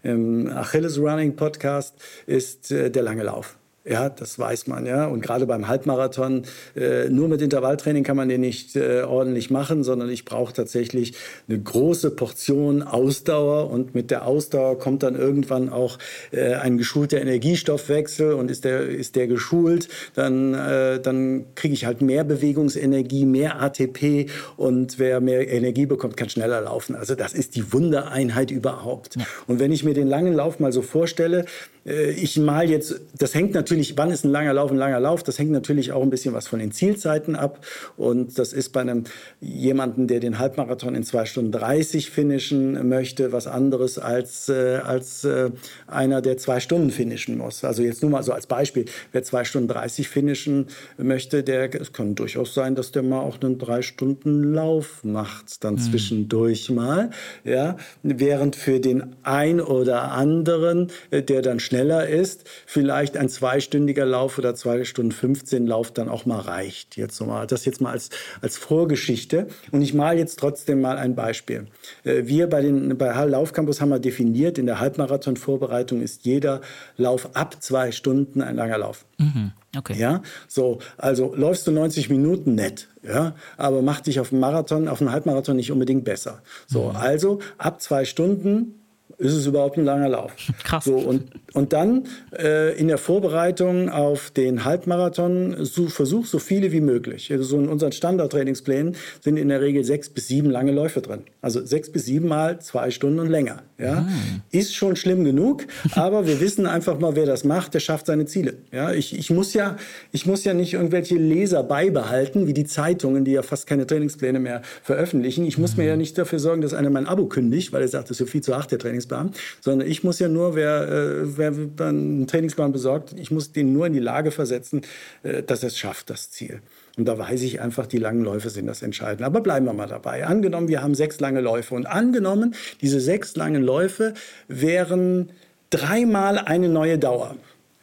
im Achilles Running Podcast, ist der lange Lauf. Ja, das weiß man, ja. Und gerade beim Halbmarathon, äh, nur mit Intervalltraining kann man den nicht äh, ordentlich machen, sondern ich brauche tatsächlich eine große Portion Ausdauer und mit der Ausdauer kommt dann irgendwann auch äh, ein geschulter Energiestoffwechsel und ist der, ist der geschult, dann, äh, dann kriege ich halt mehr Bewegungsenergie, mehr ATP und wer mehr Energie bekommt, kann schneller laufen. Also das ist die Wundereinheit überhaupt. Ja. Und wenn ich mir den langen Lauf mal so vorstelle, ich mal jetzt, das hängt natürlich, wann ist ein langer Lauf ein langer Lauf, das hängt natürlich auch ein bisschen was von den Zielzeiten ab. Und das ist bei einem jemanden, der den Halbmarathon in 2 Stunden 30 finishen möchte, was anderes als, äh, als äh, einer, der zwei Stunden finishen muss. Also jetzt nur mal so als Beispiel, wer 2 Stunden 30 finishen möchte, der, es kann durchaus sein, dass der mal auch einen 3 Stunden Lauf macht, dann mhm. zwischendurch mal. Ja? Während für den ein oder anderen, äh, der dann schnell schneller ist, vielleicht ein zweistündiger Lauf oder zwei Stunden 15 Lauf dann auch mal reicht. Jetzt mal, das jetzt mal als, als Vorgeschichte. Und ich male jetzt trotzdem mal ein Beispiel. Äh, wir bei, den, bei Laufcampus haben wir definiert, in der Halbmarathon-Vorbereitung ist jeder Lauf ab zwei Stunden ein langer Lauf. Mhm. Okay. Ja, so, also läufst du 90 Minuten nett, ja, aber mach dich auf dem Marathon, auf dem Halbmarathon nicht unbedingt besser. So, mhm. also ab zwei Stunden ist es überhaupt ein langer Lauf. Krass. So, und, und dann äh, in der Vorbereitung auf den Halbmarathon so, versuch so viele wie möglich. Also so in unseren Standardtrainingsplänen sind in der Regel sechs bis sieben lange Läufe drin. Also sechs bis sieben Mal zwei Stunden und länger. Ja? Ah. Ist schon schlimm genug, aber wir wissen einfach mal, wer das macht, der schafft seine Ziele. Ja? Ich, ich, muss ja, ich muss ja nicht irgendwelche Leser beibehalten, wie die Zeitungen, die ja fast keine Trainingspläne mehr veröffentlichen. Ich muss mhm. mir ja nicht dafür sorgen, dass einer mein Abo kündigt, weil er sagt, das ist so viel zu acht, der Trainingsplan. Trainingsplan, sondern ich muss ja nur, wer, äh, wer einen Trainingsplan besorgt, ich muss den nur in die Lage versetzen, äh, dass er es schafft, das Ziel. Und da weiß ich einfach, die langen Läufe sind das Entscheidende. Aber bleiben wir mal dabei. Angenommen, wir haben sechs lange Läufe. Und angenommen, diese sechs langen Läufe wären dreimal eine neue Dauer.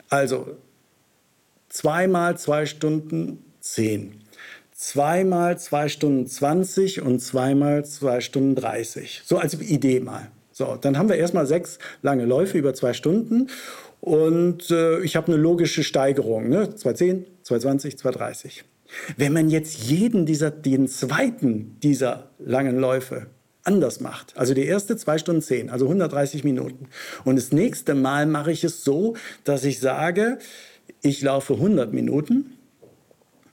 Also zweimal zwei Stunden zehn. Zweimal zwei Stunden zwanzig und zweimal zwei Stunden dreißig. So als Idee mal. So, dann haben wir erstmal sechs lange Läufe über zwei Stunden und äh, ich habe eine logische Steigerung, ne? 210, 220, 230. Wenn man jetzt jeden dieser, den zweiten dieser langen Läufe anders macht, also die erste zwei Stunden zehn, also 130 Minuten, und das nächste Mal mache ich es so, dass ich sage, ich laufe 100 Minuten,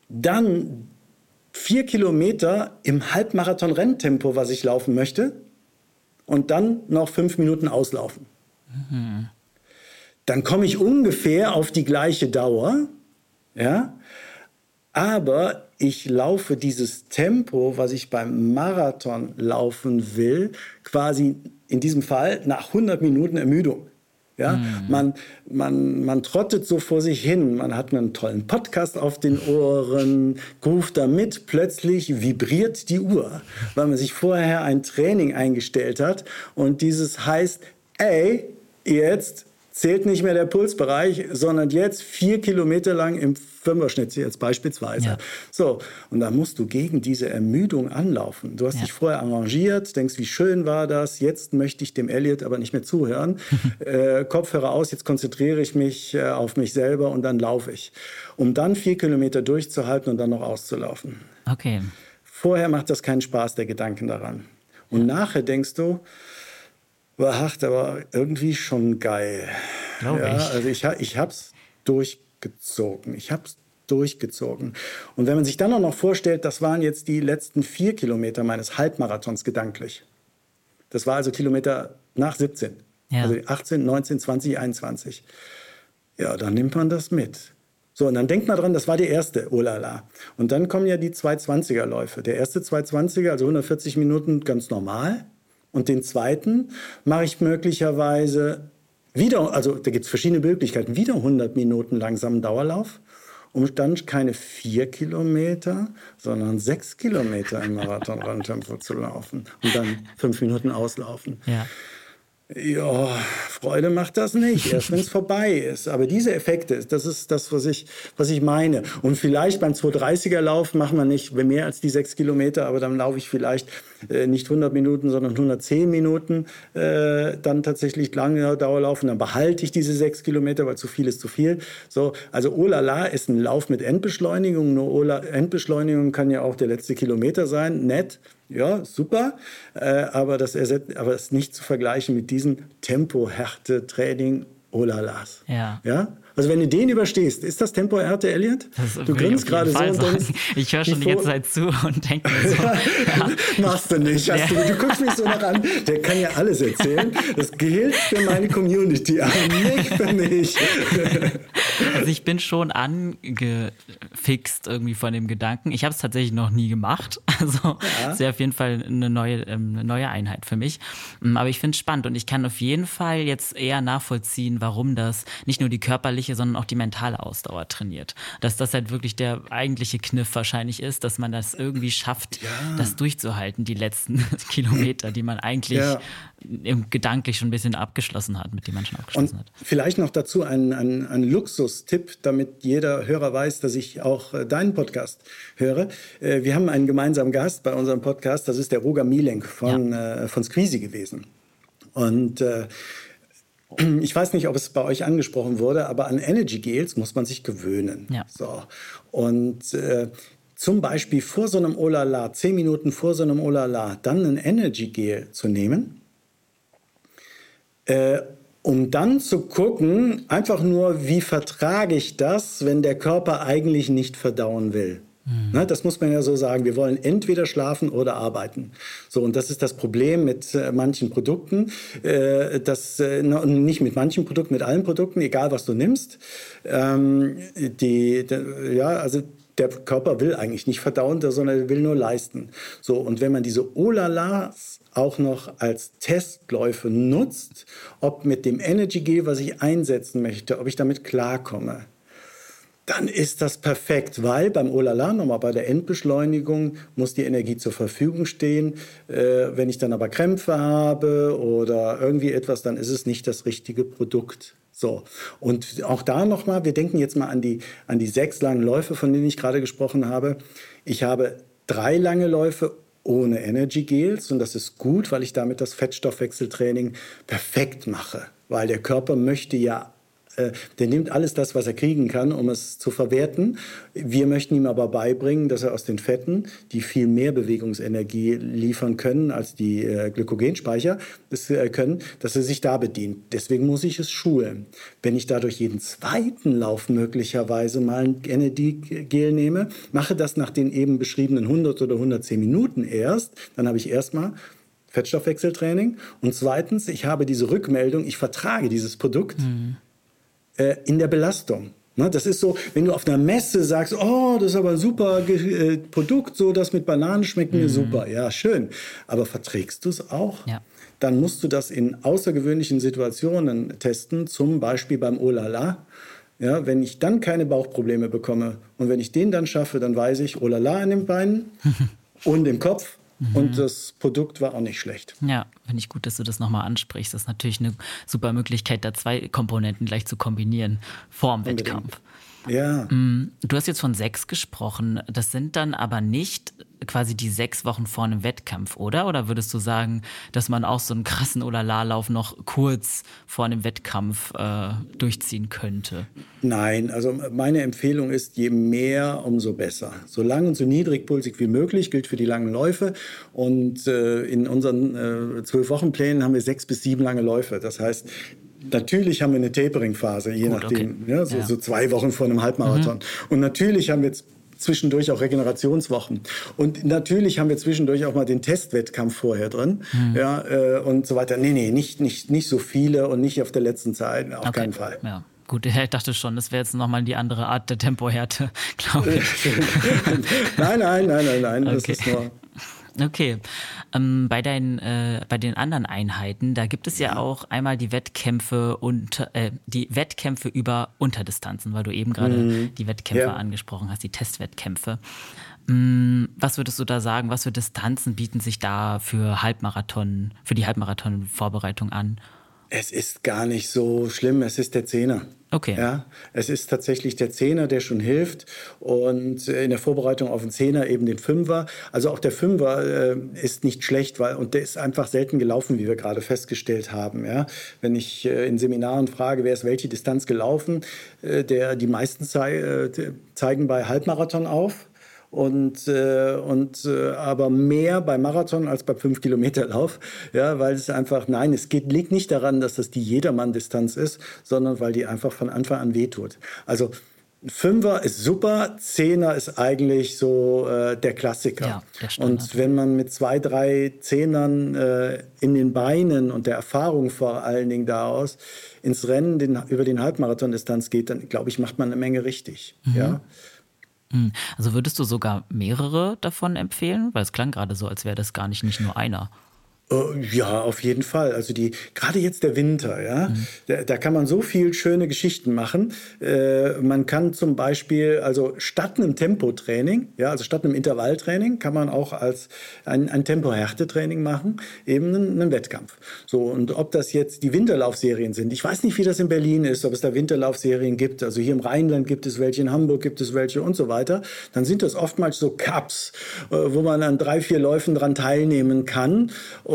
dann vier Kilometer im Halbmarathon-Renntempo, was ich laufen möchte, und dann noch fünf Minuten auslaufen. Mhm. Dann komme ich ungefähr auf die gleiche Dauer, ja, aber ich laufe dieses Tempo, was ich beim Marathon laufen will, quasi in diesem Fall nach 100 Minuten Ermüdung. Ja, mhm. man, man, man trottet so vor sich hin, man hat einen tollen Podcast auf den Ohren, ruft damit, plötzlich vibriert die Uhr, weil man sich vorher ein Training eingestellt hat und dieses heißt, ey, jetzt zählt nicht mehr der Pulsbereich, sondern jetzt vier Kilometer lang im Fünferschnitt jetzt beispielsweise. Ja. So, und da musst du gegen diese Ermüdung anlaufen. Du hast ja. dich vorher arrangiert, denkst, wie schön war das, jetzt möchte ich dem Elliot aber nicht mehr zuhören. äh, Kopfhörer aus, jetzt konzentriere ich mich äh, auf mich selber und dann laufe ich. Um dann vier Kilometer durchzuhalten und dann noch auszulaufen. Okay. Vorher macht das keinen Spaß, der Gedanken daran. Und ja. nachher denkst du, war hart, aber irgendwie schon geil. Glaube ja, ich. Also ich, ich habe es durchgezogen. Ich habe es durchgezogen. Und wenn man sich dann auch noch vorstellt, das waren jetzt die letzten vier Kilometer meines Halbmarathons gedanklich. Das war also Kilometer nach 17. Ja. Also 18, 19, 20, 21. Ja, dann nimmt man das mit. So, und dann denkt man dran, das war die erste, oh la la. Und dann kommen ja die 220er-Läufe. Der erste 220er, also 140 Minuten, ganz normal. Und den zweiten mache ich möglicherweise wieder, also da gibt es verschiedene Möglichkeiten, wieder 100 Minuten langsamen Dauerlauf, um dann keine vier Kilometer, sondern sechs Kilometer im Marathon-Randtempo zu laufen und dann fünf Minuten auslaufen. Ja. Ja, Freude macht das nicht, erst wenn es vorbei ist. Aber diese Effekte, das ist das, was ich, was ich meine. Und vielleicht beim 230er-Lauf machen wir nicht mehr als die sechs Kilometer, aber dann laufe ich vielleicht nicht 100 Minuten, sondern 110 Minuten äh, dann tatsächlich lange Dauerlaufen. Dann behalte ich diese sechs Kilometer, weil zu viel ist zu viel. So, also Olala ist ein Lauf mit Endbeschleunigung. Nur Ola, Endbeschleunigung kann ja auch der letzte Kilometer sein, nett ja, super, äh, aber, das ersetzt, aber das ist nicht zu vergleichen mit diesem Tempo-Härte-Training Olalas. Ja. ja. Also wenn du den überstehst, ist das Tempo Härte, Elliot? du grinst gerade so denkst, Ich höre schon die ganze Zeit zu und denke mir so. ja. Machst du nicht. Ja. Du, du, guckst mich so nach an. Der kann ja alles erzählen. Das gilt für meine Community, aber nicht für mich. also ich bin schon angefixt irgendwie von dem Gedanken. Ich habe es tatsächlich noch nie gemacht. Also ja. ist auf jeden Fall eine neue, ähm, eine neue Einheit für mich. Mm, aber ich finde es spannend und ich kann auf jeden Fall jetzt eher nachvollziehen, warum das nicht nur die körperliche, sondern auch die mentale Ausdauer trainiert. Dass das halt wirklich der eigentliche Kniff wahrscheinlich ist, dass man das irgendwie schafft, ja. das durchzuhalten, die letzten Kilometer, die man eigentlich ja. gedanklich schon ein bisschen abgeschlossen hat, mit dem man schon abgeschlossen und hat. Vielleicht noch dazu ein, ein, ein Luxustipp, damit jeder Hörer weiß, dass ich auch äh, deinen Podcast höre. Äh, wir haben einen gemeinsamen Gast bei unserem Podcast, das ist der Roger Mielenk von, ja. äh, von Squeezy gewesen. Und äh, ich weiß nicht, ob es bei euch angesprochen wurde, aber an Energy Gels muss man sich gewöhnen. Ja. So. Und äh, zum Beispiel vor so einem Olala, zehn Minuten vor so einem Olala, dann ein Energy Gel zu nehmen, Äh, um dann zu gucken, einfach nur, wie vertrage ich das, wenn der Körper eigentlich nicht verdauen will. Mhm. Das muss man ja so sagen. Wir wollen entweder schlafen oder arbeiten. So, und das ist das Problem mit äh, manchen Produkten. Äh, das, äh, nicht mit manchen Produkten, mit allen Produkten, egal was du nimmst. Ähm, die, ja, also der Körper will eigentlich nicht verdauen, sondern er will nur leisten. So, und wenn man diese Olalas auch noch als Testläufe nutzt, ob mit dem Energy Gel, was ich einsetzen möchte, ob ich damit klarkomme, dann ist das perfekt, weil beim Olala, nochmal bei der Endbeschleunigung, muss die Energie zur Verfügung stehen. Äh, wenn ich dann aber Krämpfe habe oder irgendwie etwas, dann ist es nicht das richtige Produkt. So, und auch da nochmal, wir denken jetzt mal an die, an die sechs langen Läufe, von denen ich gerade gesprochen habe. Ich habe drei lange Läufe ohne Energy Gels und das ist gut, weil ich damit das Fettstoffwechseltraining perfekt mache, weil der Körper möchte ja der nimmt alles das, was er kriegen kann, um es zu verwerten. Wir möchten ihm aber beibringen, dass er aus den Fetten, die viel mehr Bewegungsenergie liefern können als die äh, Glykogenspeicher das, äh, können, dass er sich da bedient. Deswegen muss ich es schulen. Wenn ich dadurch jeden zweiten Lauf möglicherweise mal ein Energy-Gel nehme, mache das nach den eben beschriebenen 100 oder 110 Minuten erst, dann habe ich erstmal Fettstoffwechseltraining. Und zweitens, ich habe diese Rückmeldung, ich vertrage dieses Produkt. Mhm äh, in der Belastung. Ne, das ist so, wenn du auf einer Messe sagst, oh, das ist aber ein super äh, Produkt, so das mit Bananen schmeckt mir mhm. super. Ja, schön. Aber verträgst du es auch? Ja. Dann musst du das in außergewöhnlichen Situationen testen, zum Beispiel beim Olala. Ja, wenn ich dann keine Bauchprobleme bekomme und wenn ich den dann schaffe, dann weiß ich, Olala in den Beinen und im Kopf Mhm. Und das Produkt war auch nicht schlecht. Ja, finde ich gut, dass du das nochmal ansprichst. Das ist natürlich eine super Möglichkeit, da zwei Komponenten gleich zu kombinieren vorm Wettkampf. Ja. Mm, du hast jetzt von sechs gesprochen. Das sind dann aber nicht quasi die sechs Wochen vor einem Wettkampf, oder? Oder würdest du sagen, dass man auch so einen krassen Olala-Lauf noch kurz vor einem Wettkampf äh, durchziehen könnte? Nein, also meine Empfehlung ist, je mehr, umso besser. So lang und so niedrigpulsig wie möglich gilt für die langen Läufe. Und äh, in unseren zwölf äh, Wochen Plänen haben wir sechs bis sieben lange Läufe. Das heißt, Natürlich haben wir eine Tapering-Phase, je Gut, nachdem. Okay. Ja, so, ja. so, zwei Wochen vor einem Halbmarathon. Mhm. Und natürlich haben wir jetzt zwischendurch auch Regenerationswochen. Und natürlich haben wir zwischendurch auch mal den Testwettkampf vorher drin. Mhm. Ja, äh, und so weiter. Nee, nee, nicht, nicht, nicht so viele und nicht auf der letzten Zeit, auf okay. keinen Fall. Ja. Gut, ich dachte schon, das wäre jetzt nochmal die andere Art der Tempohärte, glaube ich. nein, nein, nein, nein, nein. Okay. Das ist nur Okay. Ähm, bei, deinen, äh, bei den anderen Einheiten, da gibt es ja, auch einmal die Wettkämpfe und äh, die Wettkämpfe über Unterdistanzen, weil du eben gerade mhm. die Wettkämpfe ja. angesprochen hast, die Testwettkämpfe. Ähm, was würdest du da sagen? Was für Distanzen bieten sich da für Halbmarathon, für die Halbmarathon-Vorbereitung an? Es ist gar nicht so schlimm, es ist der Zehner. Okay. Ja, es ist tatsächlich der Zehner, der schon hilft. Und in der Vorbereitung auf den Zehner eben den Fünfer. Also auch der Fünfer äh, ist nicht schlecht, weil, und der ist einfach selten gelaufen, wie wir gerade festgestellt haben. Ja? Wenn ich äh, in Seminaren frage, wer ist welche Distanz gelaufen, äh, der, die meisten zei äh, zeigen bei Halbmarathon auf und, äh, und äh, aber mehr beim Marathon als beim 5-Kilometer-Lauf, ja, weil es einfach, nein, es geht, liegt nicht daran, dass das die Jedermann-Distanz ist, sondern weil die einfach von Anfang an wehtut. Also Fünfer ist super, Zehner ist eigentlich so äh, der Klassiker. Ja, der und wenn man mit zwei, drei Zehnern äh, in den Beinen und der Erfahrung vor allen Dingen daraus ins Rennen den, über den Halbmarathon-Distanz geht, dann glaube ich, macht man eine Menge richtig. Mhm. Ja? Hm. Also würdest du sogar mehrere davon empfehlen? Weil es klang gerade so, als wäre das gar nicht, nicht nur einer. Äh, ja, auf jeden Fall. Also die gerade jetzt der Winter, ja, mhm. da, da, kann man so viel schöne Geschichten machen. Äh, man kann zum Beispiel, also statt einem Tempotraining, ja, also statt einem Intervalltraining, kann man auch als ein, ein Tempo-Härtetraining machen, eben einen, einen, Wettkampf. So und ob das jetzt die Winterlaufserien sind, ich weiß nicht, wie das in Berlin ist, ob es da Winterlaufserien gibt. Also hier im Rheinland gibt es welche, in Hamburg gibt es welche und so weiter. Dann sind das oftmals so Cups, äh, wo man an drei, vier Läufen dran teilnehmen kann. Und,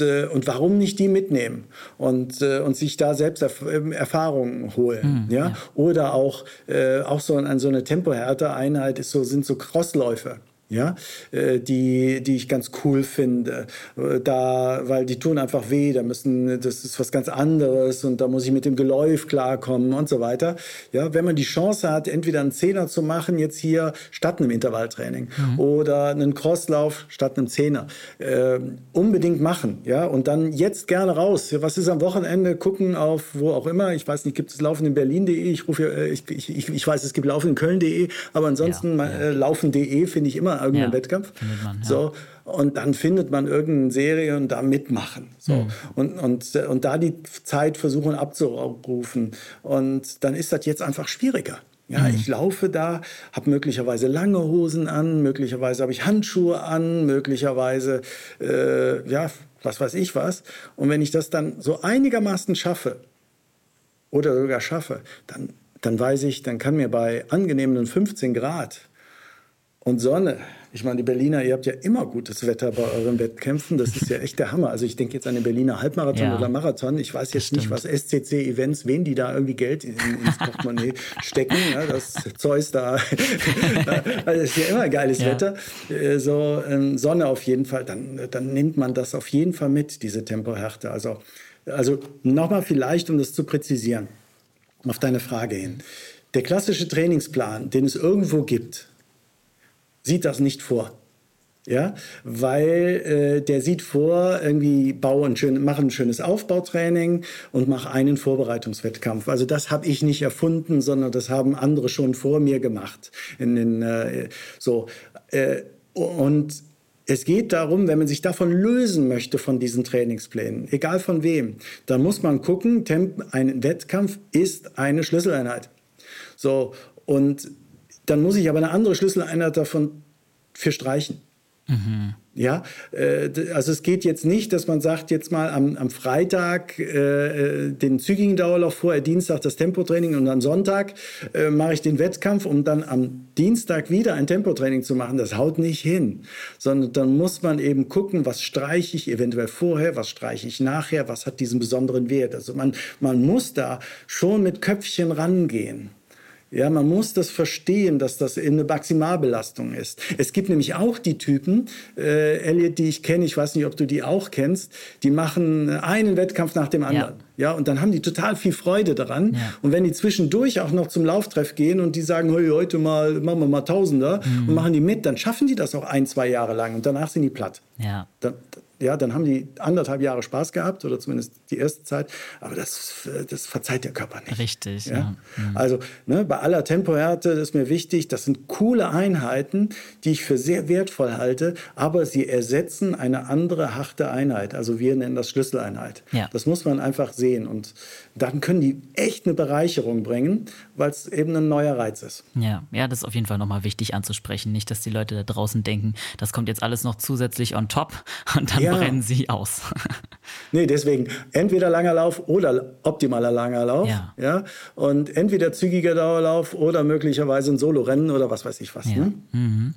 äh, und warum nicht die mitnehmen und, äh, und sich da selbst Erf ähm, Erfahrungen holen. Mhm, ja? ja? Oder auch, äh, auch so, an so eine Tempohärte-Einheit so, sind so Crossläufe. Ja, äh, die, die ich ganz cool finde. Äh, da, weil die tun einfach weh, da müssen, das ist was ganz anderes und da muss ich mit dem Geläuf klarkommen und so weiter. Ja, wenn man die Chance hat, entweder einen Zehner zu machen, jetzt hier statt einem Intervalltraining mhm. oder einen Crosslauf statt einem Zehner, äh, unbedingt machen, ja, und dann jetzt gerne raus. Was ist am Wochenende? Gucken auf wo auch immer. Ich weiß nicht, gibt es Laufen in Berlin.de? Ich rufe, äh, ich, ich, ich weiß, es gibt Laufen in Köln.de, aber ansonsten ja, ja. Äh, Laufen.de finde ich immer irgendeinen ja, Wettkampf. Man, ja. So, und dann findet man irgendeine Serie und da mitmachen. So. Mhm. Und, und, und da die Zeit versuchen abzurufen. Und dann ist das jetzt einfach schwieriger. Ja, mhm. ich laufe da, habe möglicherweise lange Hosen an, möglicherweise habe ich Handschuhe an, möglicherweise, äh, ja, was weiß ich was. Und wenn ich das dann so einigermaßen schaffe oder sogar schaffe, dann, dann weiß ich, dann kann mir bei angenehmen 15 Grad und Sonne. Ich meine, die Berliner, ihr habt ja immer gutes Wetter bei euren Wettkämpfen. Das ist ja echt der Hammer. Also ich denke jetzt an den Berliner Halbmarathon ja, oder Marathon. Ich weiß jetzt nicht, was SCC-Events, wen die da irgendwie Geld in, ins Portemonnaie stecken. Ja, das Zeus da. also ist ja immer geiles ja. Wetter. Äh, so ähm, Sonne auf jeden Fall. Dann, dann nimmt man das auf jeden Fall mit, diese Tempohärte. Also, also nochmal vielleicht, um das zu präzisieren, auf deine Frage hin. Der klassische Trainingsplan, den es irgendwo gibt, sieht das nicht vor. Ja, weil äh, der sieht vor, irgendwie bau ein schön, mach ein schönes Aufbautraining und mach einen Vorbereitungswettkampf. Also das habe ich nicht erfunden, sondern das haben andere schon vor mir gemacht. In, in, äh, so äh, und es geht darum, wenn man sich davon lösen möchte, von diesen Trainingsplänen, egal von wem, dann muss man gucken, ein Wettkampf ist eine Schlüsseleinheit. So, und dann muss ich aber eine andere Schlüsseleinheit davon für streichen. Mhm. Ja, äh, also es geht jetzt nicht, dass man sagt, jetzt mal am, am Freitag äh, den zügigen Dauerlauf vorher, Dienstag das Tempotraining und am Sonntag äh, mache ich den Wettkampf, um dann am Dienstag wieder ein Tempotraining zu machen. Das haut nicht hin, sondern dann muss man eben gucken, was streiche ich eventuell vorher, was streiche ich nachher, was hat diesen besonderen Wert. Also man, man muss da schon mit Köpfchen rangehen. Ja, man muss das verstehen, dass das eine Maximalbelastung ist. Es gibt nämlich auch die Typen, äh, Elliot, die ich kenne, ich weiß nicht, ob du die auch kennst, die machen einen Wettkampf nach dem anderen. Ja. ja und dann haben die total viel Freude daran. Ja. Und wenn die zwischendurch auch noch zum Lauftreff gehen und die sagen, hey, heute mal machen wir mal Tausender mhm. und machen die mit, dann schaffen die das auch ein, zwei Jahre lang und danach sind die platt. Ja. Dann, ja, dann haben die anderthalb Jahre Spaß gehabt oder zumindest die erste Zeit, aber das, das verzeiht der Körper nicht. Richtig, ja. ja. Mhm. Also ne, bei aller Tempohärte ist mir wichtig, das sind coole Einheiten, die ich für sehr wertvoll halte, aber sie ersetzen eine andere harte Einheit. Also wir nennen das Schlüsseleinheit. Ja. Das muss man einfach sehen und dann können die echt eine Bereicherung bringen, weil es eben ein neuer Reiz ist. Ja, ja, das ist auf jeden Fall nochmal wichtig anzusprechen. Nicht, dass die Leute da draußen denken, das kommt jetzt alles noch zusätzlich on top und dann ja. brennen sie aus. nee, deswegen entweder langer Lauf oder optimaler langer Lauf. Ja. ja. Und entweder zügiger Dauerlauf oder möglicherweise ein Solo-Rennen oder was weiß ich was. Ja. Ne? Mhm.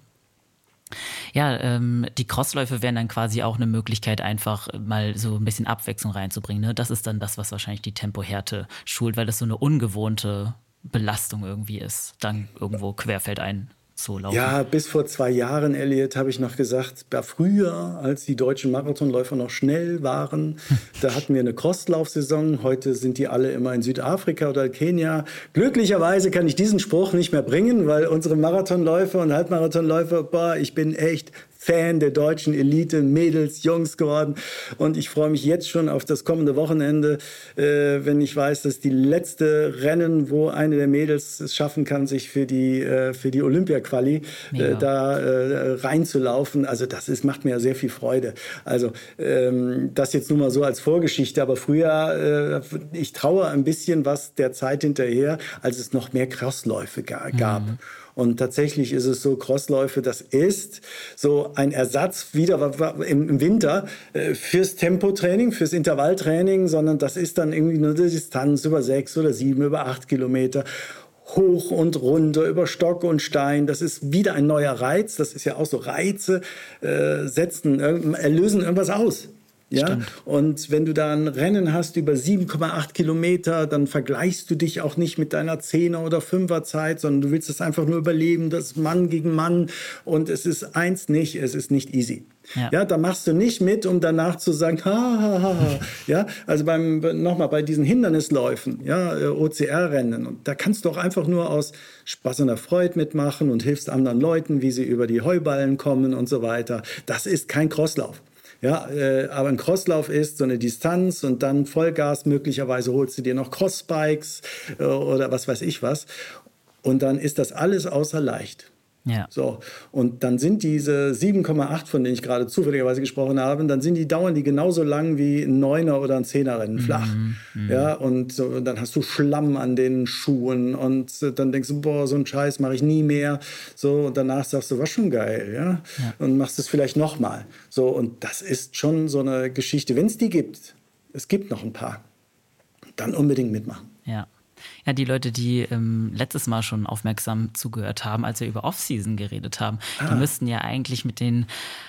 Ja, ähm, die Crossläufe wären dann quasi auch eine Möglichkeit, einfach mal so ein bisschen Abwechslung reinzubringen. Ne? Das ist dann das, was wahrscheinlich die Tempohärte schult, weil das so eine ungewohnte Belastung irgendwie ist, dann irgendwo querfeldein so laufen. Ja, bis vor zwei Jahren, Elliot, habe ich noch gesagt, früher, als die deutschen Marathonläufer noch schnell waren, da hatten wir eine Crosslaufsaison. Heute sind die alle immer in Südafrika oder Kenia. Glücklicherweise kann ich diesen Spruch nicht mehr bringen, weil unsere Marathonläufer und Halbmarathonläufer, boah, ich bin echt Fan der deutschen Elite, Mädels, Jungs geworden. Und ich freue mich jetzt schon auf das kommende Wochenende, äh, wenn ich weiß, dass die letzte Rennen, wo eine der Mädels es schaffen kann, sich für die, äh, für die Olympia-Quali äh, da äh, reinzulaufen. Also das ist, macht mir sehr viel Freude. Also ähm, das jetzt nur mal so als Vorgeschichte. Aber früher, äh, ich traue ein bisschen was der Zeit hinterher, als es noch mehr Crossläufe gab. Mhm. Und tatsächlich ist es so, Crossläufe, das ist so ein Ersatz wieder im Winter äh, fürs Tempotraining, fürs Intervalltraining, sondern das ist dann irgendwie nur eine Distanz über sechs oder sieben, über acht Kilometer hoch und runter über Stock und Stein. Das ist wieder ein neuer Reiz. Das ist ja auch so Reize, äh, setzen, äh, lösen irgendwas aus. Ja? Stimmt. Und wenn du da ein Rennen hast über 7,8 Kilometer, dann vergleichst du dich auch nicht mit deiner 10er oder 5er Zeit, sondern du willst es einfach nur überleben, das Mann gegen Mann. Und es ist eins nicht, es ist nicht easy. Ja. ja, da machst du nicht mit, um danach zu sagen, ha, ha, ha, ha. Ja, also beim, nochmal bei diesen Hindernisläufen, ja, äh, OCR-Rennen, und da kannst du auch einfach nur aus Spaß und Freude mitmachen und hilfst anderen Leuten, wie sie über die Heuballen kommen und so weiter. Das ist kein Crosslauf. Ja, äh, aber ein Crosslauf ist so eine Distanz und dann Vollgas. Möglicherweise holst du dir noch Crossbikes äh, oder was weiß ich was. Und dann ist das alles außer leicht. Ja. So, und dann sind diese 7,8, von denen ich gerade zufälligerweise gesprochen habe, dann sind die dauern die genauso lang wie ein Neuner oder ein Zehnerrennen mhm, flach. Mhm. Ja, und so, dann hast du Schlamm an den Schuhen und dann denkst du, boah, so einen Scheiß mache ich nie mehr. So, und danach sagst du, war schon geil, ja, ja. und machst es vielleicht nochmal. So, und das ist schon so eine Geschichte, wenn es die gibt. Es gibt noch ein paar. Dann unbedingt mitmachen. Ja. Ja, die Leute, die ähm, letztes Mal schon aufmerksam zugehört haben, als wir über Off-Season geredet haben, ah. die müssten ja eigentlich mit den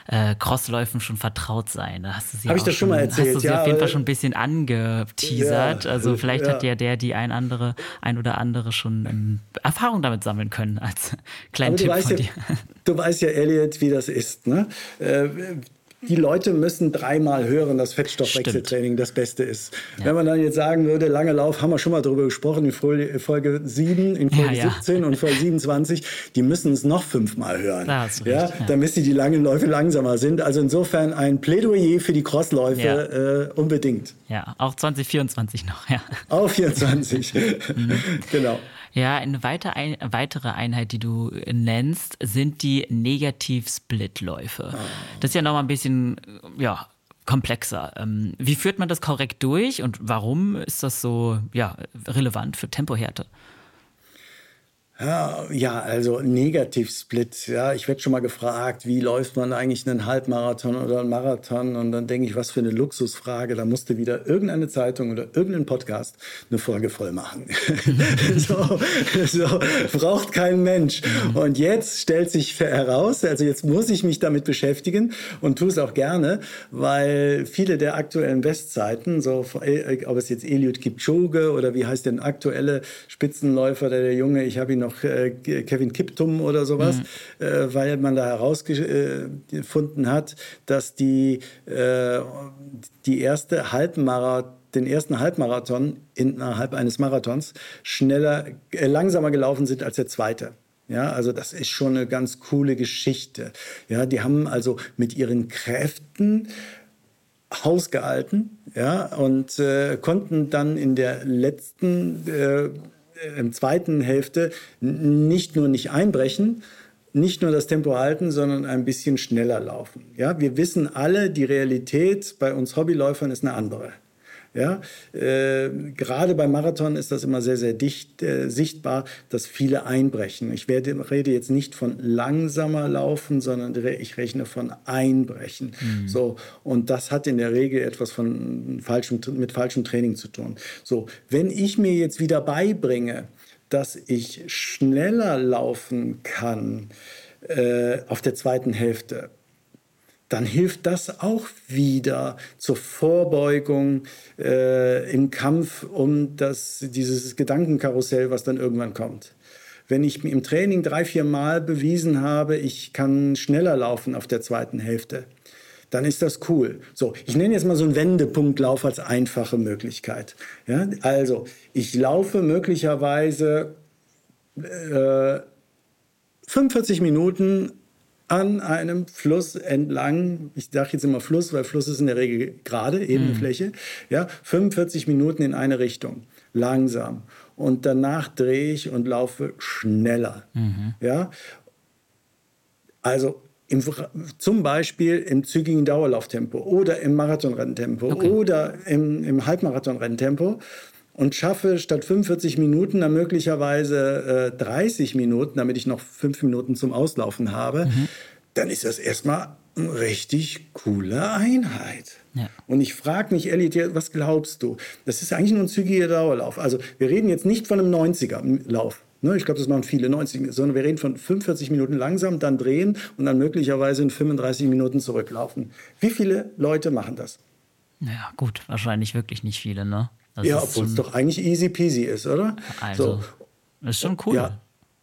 äh, Crossläufen schon vertraut sein. Da hast du sie Hab ich das schon mal erzählt? Hast du sie ja, auf jeden Fall schon ein bisschen angeteasert. Ja, also vielleicht ja. hat ja der, die ein andere, ein oder andere schon ähm, Erfahrung damit sammeln können als kleinen Tipp von dir. du weißt ja, Elliot, wie das ist. Ne? Äh, die Leute müssen dreimal hören, dass Fettstoffwechseltraining das Beste ist. Ja. Wenn man dann jetzt sagen würde, lange Lauf, haben wir schon mal darüber gesprochen, in Folge 7, in Folge ja, 17 ja. und Folge 27, die müssen es noch fünfmal hören. Ja, ja, damit sie die langen Läufe langsamer sind. Also insofern ein Plädoyer für die Crossläufe äh, unbedingt. Ja, auch 2024 noch, ja. Auch 24, mhm. genau. Ja, eine weitere Einheit, die du nennst, sind die Negativ-Split-Läufe. Oh. Das ist ja nochmal ein bisschen, ja, komplexer. Ähm, wie führt man das korrekt durch und warum ist das so ja, relevant für Tempohärte? Ja, also Negativ-Split. Ja, ich werde schon mal gefragt, wie läuft man eigentlich einen Halbmarathon oder einen Marathon? Und dann denke ich, was für eine Luxusfrage. Da musste wieder irgendeine Zeitung oder irgendein Podcast eine Folge voll machen. so, so, braucht kein Mensch. Und jetzt stellt sich heraus, also jetzt muss ich mich damit beschäftigen und tue es auch gerne, weil viele der aktuellen Bestzeiten, so ob es jetzt Eliud Kipchoge oder wie heißt denn aktuelle Spitzenläufer, der, der Junge, ich habe ihn noch noch äh, Kevin Kiptum oder sowas, mhm. äh, weil man da herausgefunden hat, dass die, äh, die erste Halbmarathon den ersten Halbmarathon innerhalb eines Marathons schneller, äh, langsamer gelaufen sind als der zweite. Ja, also das ist schon eine ganz coole Geschichte. Ja, die haben also mit ihren Kräften hausgehalten, ja, und äh, konnten dann in der letzten äh, im zweiten Hälfte nicht nur nicht einbrechen, nicht nur das Tempo halten, sondern ein bisschen schneller laufen. Ja, wir wissen alle, die Realität bei uns Hobbyläufern ist eine andere. Ja, äh, gerade beim Marathon ist das immer sehr, sehr dicht äh, sichtbar, dass viele einbrechen. Ich werde, rede jetzt nicht von langsamer Laufen, sondern ich rechne von Einbrechen. Mhm. So, und das hat in der Regel etwas von falschem, mit falschem Training zu tun. So, wenn ich mir jetzt wieder beibringe, dass ich schneller laufen kann äh, auf der zweiten Hälfte, dann hilft das auch wieder zur Vorbeugung äh, im Kampf um das, dieses Gedankenkarussell, was dann irgendwann kommt. Wenn ich im Training drei, vier Mal bewiesen habe, ich kann schneller laufen auf der zweiten Hälfte, dann ist das cool. So, ich nenne jetzt mal so einen Wendepunktlauf als einfache Möglichkeit. Ja, also, ich laufe möglicherweise äh, 45 Minuten an einem Fluss entlang, ich sage jetzt immer Fluss, weil Fluss ist in der Regel gerade, ebene mhm. Fläche, ja, 45 Minuten in eine Richtung, langsam. Und danach drehe ich und laufe schneller. Mhm. Ja? Also im, zum Beispiel im zügigen Dauerlauftempo oder im Marathonrenntempo okay. oder im, im Halbmarathonrenntempo und schaffe statt 45 Minuten dann möglicherweise äh, 30 Minuten, damit ich noch fünf Minuten zum Auslaufen habe, mhm. dann ist das erstmal eine richtig coole Einheit. Ja. Und ich frage mich, Elliot, was glaubst du? Das ist eigentlich nur ein zügiger Dauerlauf. Also wir reden jetzt nicht von einem 90er-Lauf. Ne, ich glaube, das machen viele 90, sondern wir reden von 45 Minuten langsam, dann drehen und dann möglicherweise in 35 Minuten zurücklaufen. Wie viele Leute machen das? Ja, gut, wahrscheinlich wirklich nicht viele, ne? Das ja, obwohl es doch eigentlich easy peasy ist, oder? Also, so. ist schon cool. Ja,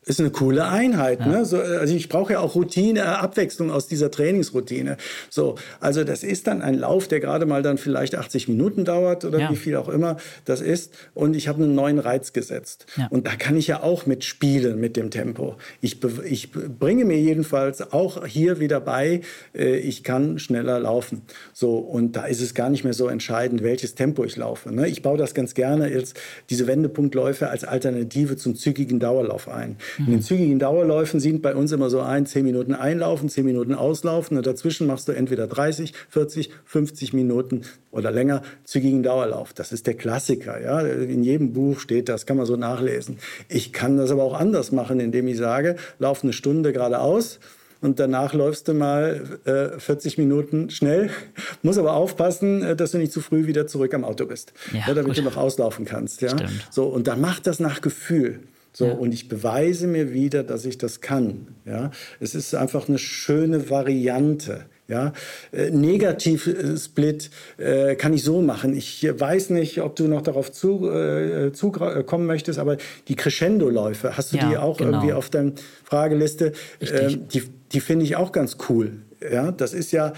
ist eine coole Einheit. Ja. Ne? So, also ich brauche ja auch Routine, Abwechslung aus dieser Trainingsroutine. So, also das ist dann ein Lauf, der gerade mal dann vielleicht 80 Minuten dauert oder ja. wie viel auch immer das ist. Und ich habe einen neuen Reiz gesetzt. Ja. Und da kann ich ja auch mitspielen mit dem Tempo. Ich, ich bringe mir jedenfalls auch hier wieder bei, äh, ich kann schneller laufen. So, und da ist es gar nicht mehr so entscheidend, welches Tempo ich laufe. Ne? Ich baue das ganz gerne jetzt, diese Wendepunktläufe als Alternative zum zügigen Dauerlauf ein. In den zügigen Dauerläufen sind bei uns immer so ein, 10 Minuten einlaufen, 10 Minuten auslaufen und dazwischen machst du entweder 30, 40, 50 Minuten oder länger zügigen Dauerlauf. Das ist der Klassiker. Ja? In jedem Buch steht das, kann man so nachlesen. Ich kann das aber auch anders machen, indem ich sage, lauf eine Stunde geradeaus und danach läufst du mal äh, 40 Minuten schnell. Muss aber aufpassen, äh, dass du nicht zu früh wieder zurück am Auto bist, ja, ja, damit gut. du noch auslaufen kannst. Ja? So, und dann macht das nach Gefühl. So, ja. und ich beweise mir wieder, dass ich das kann. Ja? Es ist einfach eine schöne Variante. Ja, äh, Negativ-Split äh, kann ich so machen. Ich weiß nicht, ob du noch darauf zu, äh, zukommen möchtest, aber die Crescendo-Läufe, hast du ja, die auch genau. irgendwie auf deiner Frageliste? Äh, die die finde ich auch ganz cool. Ja, das ist ja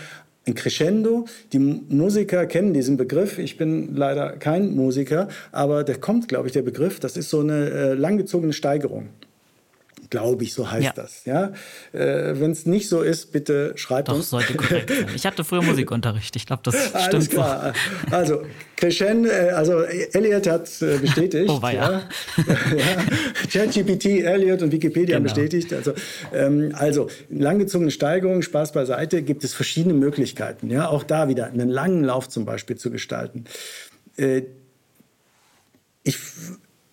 ein Crescendo. Die Musiker kennen diesen Begriff. Ich bin leider kein Musiker, aber der kommt, glaube ich, der Begriff. Das ist so eine äh, langgezogene Steigerung glaube ich, so heißt ja. das. Ja? Äh, Wenn es nicht so ist, bitte schreib Doch, uns. sollte korrekt sein. Ich hatte früher Musikunterricht. Ich glaube, das Alles stimmt klar. So. Also, Crescendo, äh, also Elliot hat äh, bestätigt. oh, war ja. ja. ChatGPT, Elliot und Wikipedia genau. haben bestätigt. Also, ähm, also, langgezogene Steigerung, Spaß beiseite, gibt es verschiedene Möglichkeiten. Ja? Auch da wieder einen langen Lauf zum Beispiel zu gestalten. Äh, ich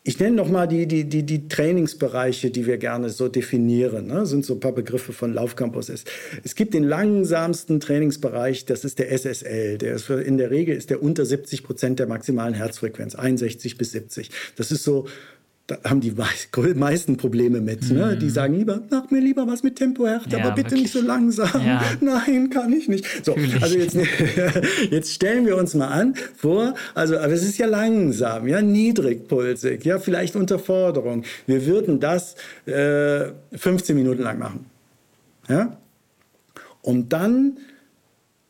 ich nenne noch mal die, die, die, die Trainingsbereiche, die wir gerne so definieren. Ne? Das sind so ein paar Begriffe von Laufcampus. Es, es gibt den langsamsten Trainingsbereich, das ist der SSL. Der ist, in der Regel ist der unter 70 Prozent der maximalen Herzfrequenz, 61 bis 70. Das ist so da haben die meisten Probleme mit. Ne? Mhm. Die sagen lieber, mach mir lieber was mit Tempo härter, ja, aber bitte wirklich. nicht so langsam. Ja. Nein, kann ich nicht. So, also jetzt, jetzt stellen wir uns mal an vor, also aber es ist ja langsam, ja, niedrigpulsig, ja, vielleicht Unterforderung. Wir würden das äh, 15 Minuten lang machen. Ja? Und dann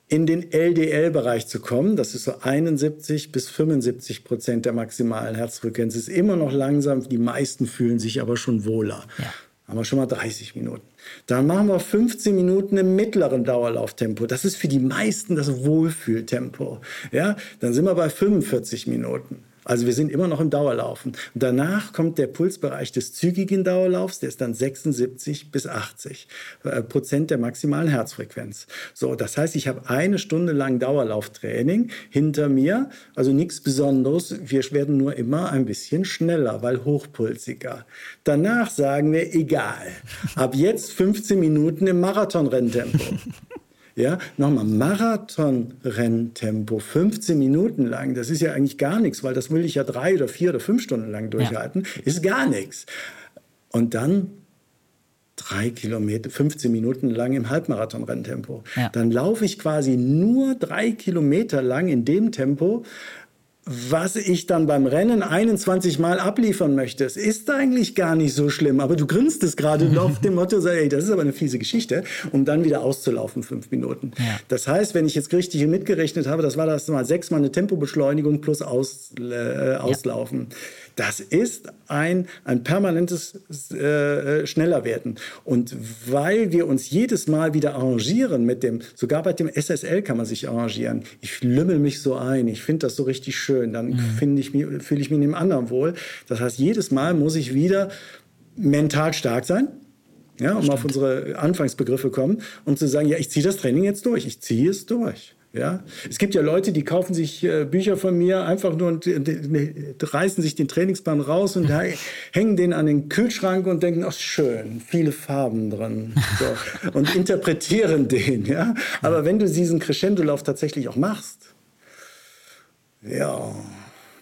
in den LDL-Bereich zu kommen, das ist so 71 bis 75 Prozent der maximalen Herzfrequenz, ist immer noch langsam, die meisten fühlen sich aber schon wohler. Ja. Haben wir schon mal 30 Minuten. Dann machen wir 15 Minuten im mittleren Dauerlauftempo. Das ist für die meisten das Wohlfühltempo. Ja, dann sind wir bei 45 Minuten. Also wir sind immer noch im Dauerlaufen. Und danach kommt der Pulsbereich des zügigen Dauerlaufs, der ist dann 76 bis 80 äh, Prozent der maximalen Herzfrequenz. So, das heißt, ich habe eine Stunde lang Dauerlauftraining hinter mir, also nichts Besonderes. Wir werden nur immer ein bisschen schneller, weil hochpulsiger. Danach sagen wir, egal, ab jetzt 15 Minuten im Marathonrenntempo. Ja, nochmal Marathon-Renntempo, 15 Minuten lang, das ist ja eigentlich gar nichts, weil das will ich ja drei oder vier oder fünf Stunden lang durchhalten, ja. ist gar nichts. Und dann drei Kilometer, 15 Minuten lang im Halbmarathon-Renntempo. Ja. Dann laufe ich quasi nur drei Kilometer lang in dem Tempo, was ich dann beim Rennen 21 Mal abliefern möchte. Es ist eigentlich gar nicht so schlimm, aber du grinst es gerade auf dem Motto, ey, das ist aber eine fiese Geschichte, um dann wieder auszulaufen, fünf Minuten. Ja. Das heißt, wenn ich jetzt richtig mitgerechnet habe, das war das mal sechsmal eine Tempobeschleunigung plus aus, äh, Auslaufen. Ja. Das ist ein, ein permanentes äh, äh, Schnellerwerden. Und weil wir uns jedes Mal wieder arrangieren mit dem, sogar bei dem SSL kann man sich arrangieren. Ich lümmel mich so ein, ich finde das so richtig schön, dann mhm. ich fühle ich mich in dem anderen wohl. Das heißt, jedes Mal muss ich wieder mental stark sein. Ja, um Stimmt. auf unsere Anfangsbegriffe kommen und zu sagen, ja, ich ziehe das Training jetzt durch, ich ziehe es durch. Ja? Es gibt ja Leute, die kaufen sich äh, Bücher von mir einfach nur und äh, reißen sich den Trainingsplan raus und hängen den an den Kühlschrank und denken, ach schön, viele Farben drin. So. und interpretieren den. Ja? Aber wenn du diesen Crescendo-Lauf tatsächlich auch machst, ja,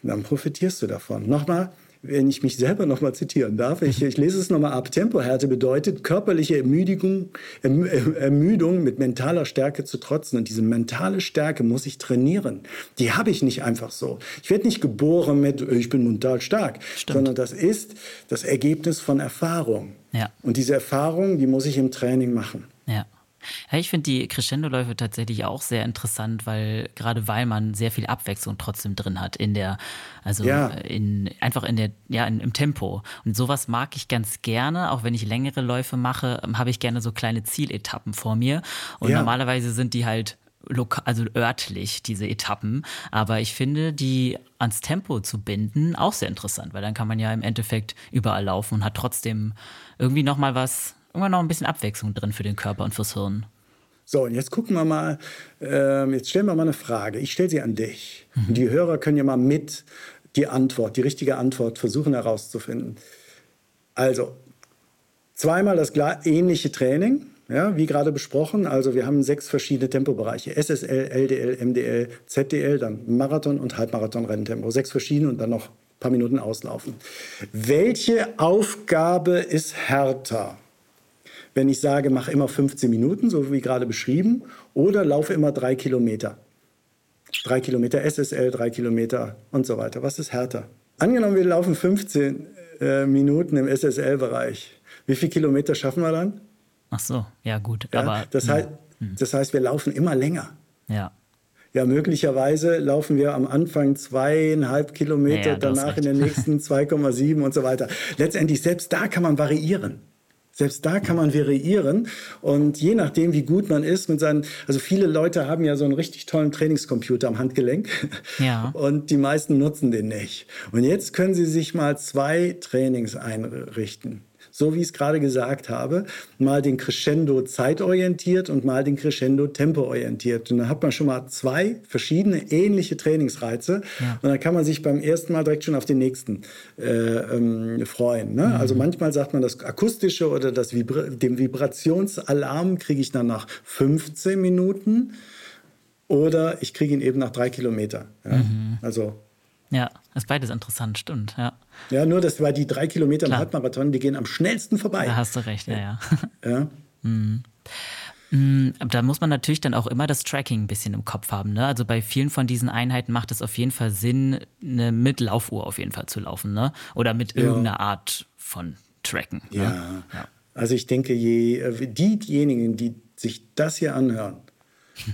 dann profitierst du davon. Nochmal, wenn ich mich selber noch mal zitieren darf, ich, ich lese es nochmal ab. Tempohärte bedeutet, körperliche Ermüdigung, Ermüdung mit mentaler Stärke zu trotzen. Und diese mentale Stärke muss ich trainieren. Die habe ich nicht einfach so. Ich werde nicht geboren mit, ich bin mental stark, Stimmt. sondern das ist das Ergebnis von Erfahrung. Ja. Und diese Erfahrung, die muss ich im Training machen. Ja. Ja, ich finde die Crescendo-Läufe tatsächlich auch sehr interessant, weil gerade weil man sehr viel Abwechslung trotzdem drin hat in der, also ja. in, einfach in der, ja, in, im Tempo. Und sowas mag ich ganz gerne, auch wenn ich längere Läufe mache, habe ich gerne so kleine Zieletappen vor mir. Und ja. normalerweise sind die halt also örtlich, diese Etappen. Aber ich finde, die ans Tempo zu binden, auch sehr interessant, weil dann kann man ja im Endeffekt überall laufen und hat trotzdem irgendwie nochmal was immer noch ein bisschen Abwechslung drin für den Körper und fürs Hirn. So, und jetzt gucken wir mal, äh, jetzt stellen wir mal eine Frage. Ich stelle sie an dich. Mhm. Die Hörer können ja mal mit die Antwort, die richtige Antwort versuchen herauszufinden. Also, zweimal das ähnliche Training, ja, wie gerade besprochen. Also wir haben sechs verschiedene Tempobereiche. SSL, LDL, MDL, ZDL, dann Marathon und Halbmarathon-Renntempo. Sechs verschiedene und dann noch ein paar Minuten auslaufen. Welche Aufgabe ist härter? Wenn ich sage, mach immer 15 Minuten, so wie gerade beschrieben, oder laufe immer drei Kilometer. Drei Kilometer SSL, drei Kilometer und so weiter. Was ist härter? Angenommen, wir laufen 15 äh, Minuten im SSL-Bereich. Wie viele Kilometer schaffen wir dann? Ach so, ja gut. Ja, aber, das, heißt, hm. das heißt, wir laufen immer länger. Ja. Ja, möglicherweise laufen wir am Anfang zweieinhalb Kilometer, ja, danach in den nächsten 2,7 und so weiter. Letztendlich, selbst da kann man variieren. Selbst da kann man variieren und je nachdem, wie gut man ist mit seinen, also viele Leute haben ja so einen richtig tollen Trainingscomputer am Handgelenk ja. und die meisten nutzen den nicht. Und jetzt können Sie sich mal zwei Trainings einrichten so wie ich es gerade gesagt habe, mal den Crescendo zeitorientiert und mal den Crescendo tempoorientiert. Und dann hat man schon mal zwei verschiedene ähnliche Trainingsreize ja. und dann kann man sich beim ersten Mal direkt schon auf den nächsten äh, ähm, freuen. Ne? Mhm. Also manchmal sagt man das akustische oder das Vibra den Vibrationsalarm kriege ich dann nach 15 Minuten oder ich kriege ihn eben nach drei Kilometern. Ja? Mhm. Also ja, ist beides interessant, stimmt, ja. Ja, nur, dass weil die drei Kilometer Klar. im Halbmarathon, die gehen am schnellsten vorbei. Da hast du recht, ja, ja. ja. mhm. Mm, da muss man natürlich dann auch immer das Tracking ein bisschen im Kopf haben. Ne? Also bei vielen von diesen Einheiten macht es auf jeden Fall Sinn, eine mit Laufuhr auf jeden Fall zu laufen. Ne? Oder mit irgendeiner ja. Art von Tracken. Ne? Ja. ja. Also ich denke, je, äh, die, diejenigen, die sich das hier anhören,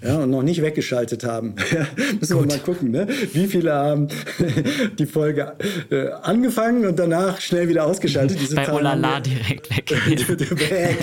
ja, und noch nicht weggeschaltet haben. Müssen Gut. wir mal gucken, ne? wie viele haben die Folge äh, angefangen und danach schnell wieder ausgeschaltet. Diese Bei Olala direkt weg. weg.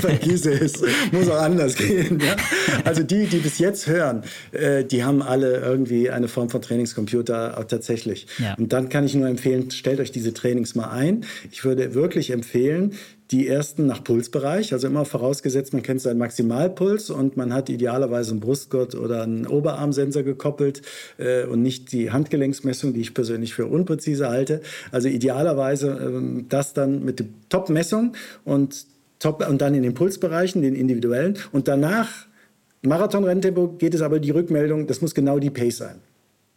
Vergiss es. Muss auch anders gehen. Ja? Also die, die bis jetzt hören, äh, die haben alle irgendwie eine Form von Trainingscomputer auch tatsächlich. Ja. Und dann kann ich nur empfehlen, stellt euch diese Trainings mal ein. Ich würde wirklich empfehlen, die ersten nach Pulsbereich, also immer vorausgesetzt, man kennt seinen Maximalpuls und man hat idealerweise einen Brustgurt oder einen Oberarmsensor gekoppelt äh, und nicht die Handgelenksmessung, die ich persönlich für unpräzise halte. Also idealerweise äh, das dann mit der Top-Messung und, Top, und dann in den Pulsbereichen, den individuellen und danach Marathon-Renntempo geht es aber die Rückmeldung, das muss genau die Pace sein.